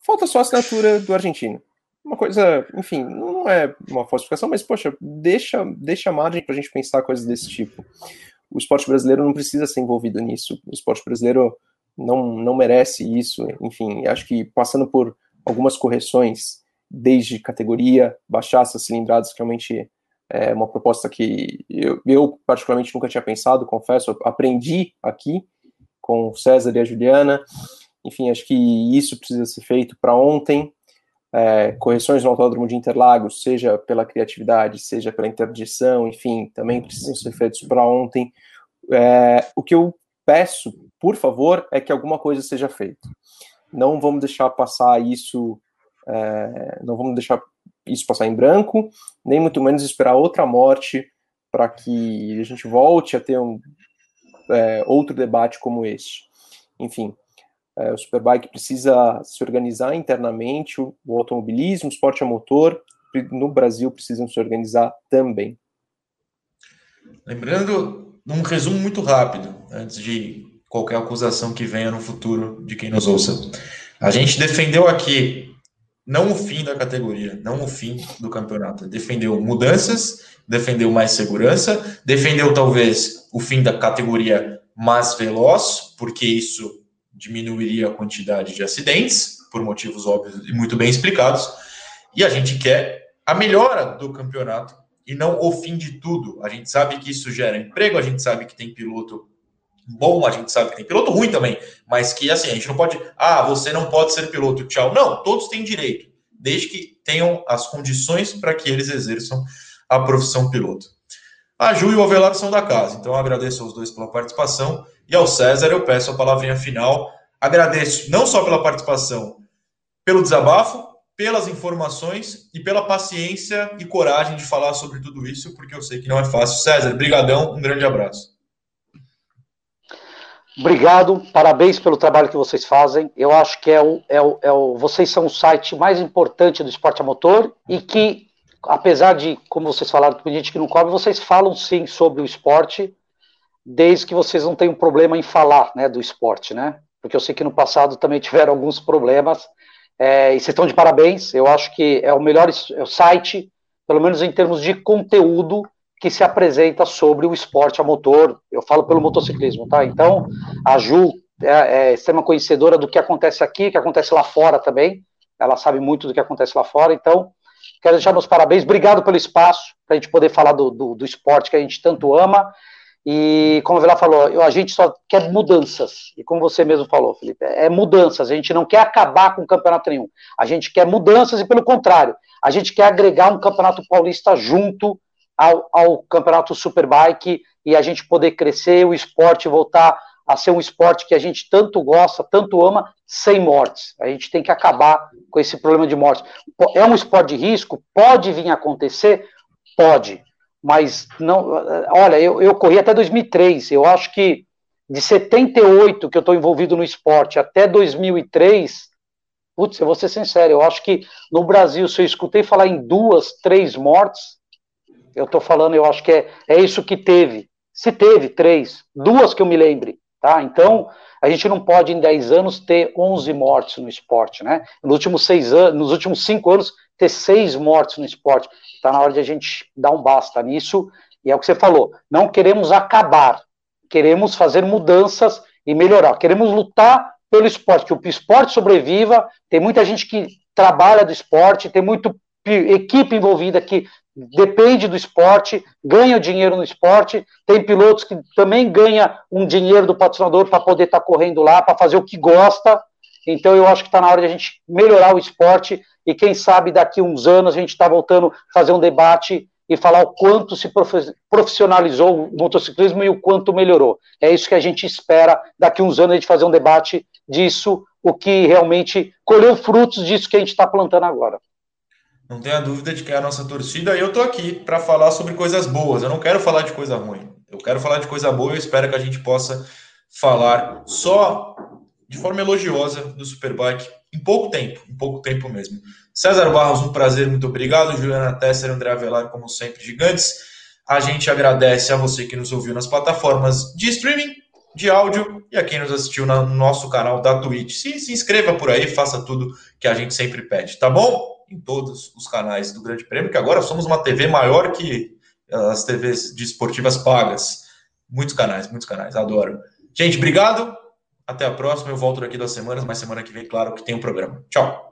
Falta só a assinatura do argentino. Uma coisa, enfim, não é uma falsificação, mas poxa, deixa, deixa margem para a gente pensar coisas desse tipo o esporte brasileiro não precisa ser envolvido nisso. O esporte brasileiro não, não merece isso. Enfim, acho que passando por algumas correções, desde categoria, baixar essas cilindradas, que realmente é uma proposta que eu, eu particularmente nunca tinha pensado, confesso, aprendi aqui com o César e a Juliana. Enfim, acho que isso precisa ser feito para ontem. É, correções no autódromo de Interlagos, seja pela criatividade, seja pela interdição, enfim, também precisam ser feitos para ontem. É, o que eu peço, por favor, é que alguma coisa seja feita. Não vamos deixar passar isso, é, não vamos deixar isso passar em branco, nem muito menos esperar outra morte para que a gente volte a ter um é, outro debate como este. Enfim, é, o Superbike precisa se organizar internamente, o, o automobilismo, o esporte a motor, no Brasil precisam se organizar também. Lembrando, num resumo muito rápido, antes de qualquer acusação que venha no futuro de quem nos ouça. A gente defendeu aqui não o fim da categoria, não o fim do campeonato. Defendeu mudanças, defendeu mais segurança, defendeu talvez o fim da categoria mais veloz, porque isso diminuiria a quantidade de acidentes, por motivos óbvios e muito bem explicados, e a gente quer a melhora do campeonato e não o fim de tudo. A gente sabe que isso gera emprego, a gente sabe que tem piloto bom, a gente sabe que tem piloto ruim também, mas que assim, a gente não pode, ah, você não pode ser piloto, tchau. Não, todos têm direito, desde que tenham as condições para que eles exerçam a profissão piloto. A Ju e o Avelar são da casa, então agradeço aos dois pela participação e ao César eu peço a palavrinha final. Agradeço não só pela participação, pelo desabafo, pelas informações e pela paciência e coragem de falar sobre tudo isso, porque eu sei que não é fácil. César, brigadão, um grande abraço. Obrigado, parabéns pelo trabalho que vocês fazem. Eu acho que é o, é o, é o, vocês são o site mais importante do esporte a motor e que, apesar de, como vocês falaram, tem gente que não cobre, vocês falam sim sobre o esporte desde que vocês não tenham problema em falar né, do esporte, né? Porque eu sei que no passado também tiveram alguns problemas É, e vocês estão de parabéns. Eu acho que é o melhor é site, pelo menos em termos de conteúdo, que se apresenta sobre o esporte a motor. Eu falo pelo motociclismo, tá? Então, a Ju é, é extrema conhecedora do que acontece aqui, que acontece lá fora também. Ela sabe muito do que acontece lá fora. Então, quero deixar meus parabéns. Obrigado pelo espaço, para a gente poder falar do, do, do esporte que a gente tanto ama e como o Vila falou, a gente só quer mudanças. E como você mesmo falou, Felipe, é mudanças. A gente não quer acabar com o campeonato nenhum. A gente quer mudanças e, pelo contrário, a gente quer agregar um campeonato paulista junto ao, ao campeonato Superbike e a gente poder crescer, o esporte voltar a ser um esporte que a gente tanto gosta, tanto ama, sem mortes. A gente tem que acabar com esse problema de mortes. É um esporte de risco? Pode vir a acontecer? Pode mas não. Olha, eu, eu corri até 2003. Eu acho que de 78 que eu estou envolvido no esporte até 2003, putz, eu vou ser sincero, eu acho que no Brasil, se eu escutei falar em duas, três mortes, eu estou falando, eu acho que é, é isso que teve. Se teve três, duas que eu me lembre, tá? Então, a gente não pode em 10 anos ter 11 mortes no esporte, né? Nos últimos seis anos, nos últimos cinco anos, ter seis mortes no esporte. Está na hora de a gente dar um basta nisso, e é o que você falou, não queremos acabar, queremos fazer mudanças e melhorar, queremos lutar pelo esporte, que o esporte sobreviva, tem muita gente que trabalha do esporte, tem muita equipe envolvida que depende do esporte, ganha dinheiro no esporte, tem pilotos que também ganham um dinheiro do patrocinador para poder estar tá correndo lá, para fazer o que gosta, então eu acho que está na hora de a gente melhorar o esporte e quem sabe daqui uns anos a gente está voltando a fazer um debate e falar o quanto se profissionalizou o motociclismo e o quanto melhorou. É isso que a gente espera daqui uns anos a gente fazer um debate disso, o que realmente colheu frutos disso que a gente está plantando agora. Não tenha dúvida de que é a nossa torcida e eu estou aqui para falar sobre coisas boas. Eu não quero falar de coisa ruim. Eu quero falar de coisa boa e eu espero que a gente possa falar só de forma elogiosa do Superbike em pouco tempo, em pouco tempo mesmo. César Barros, um prazer, muito obrigado. Juliana Tesser, André Avelar, como sempre, gigantes. A gente agradece a você que nos ouviu nas plataformas de streaming, de áudio e a quem nos assistiu no nosso canal da Twitch. Se, se inscreva por aí, faça tudo que a gente sempre pede, tá bom? Em todos os canais do Grande Prêmio, que agora somos uma TV maior que as TVs de esportivas pagas. Muitos canais, muitos canais, adoro. Gente, obrigado. Até a próxima. Eu volto daqui duas semanas, mas semana que vem, claro, que tem um programa. Tchau.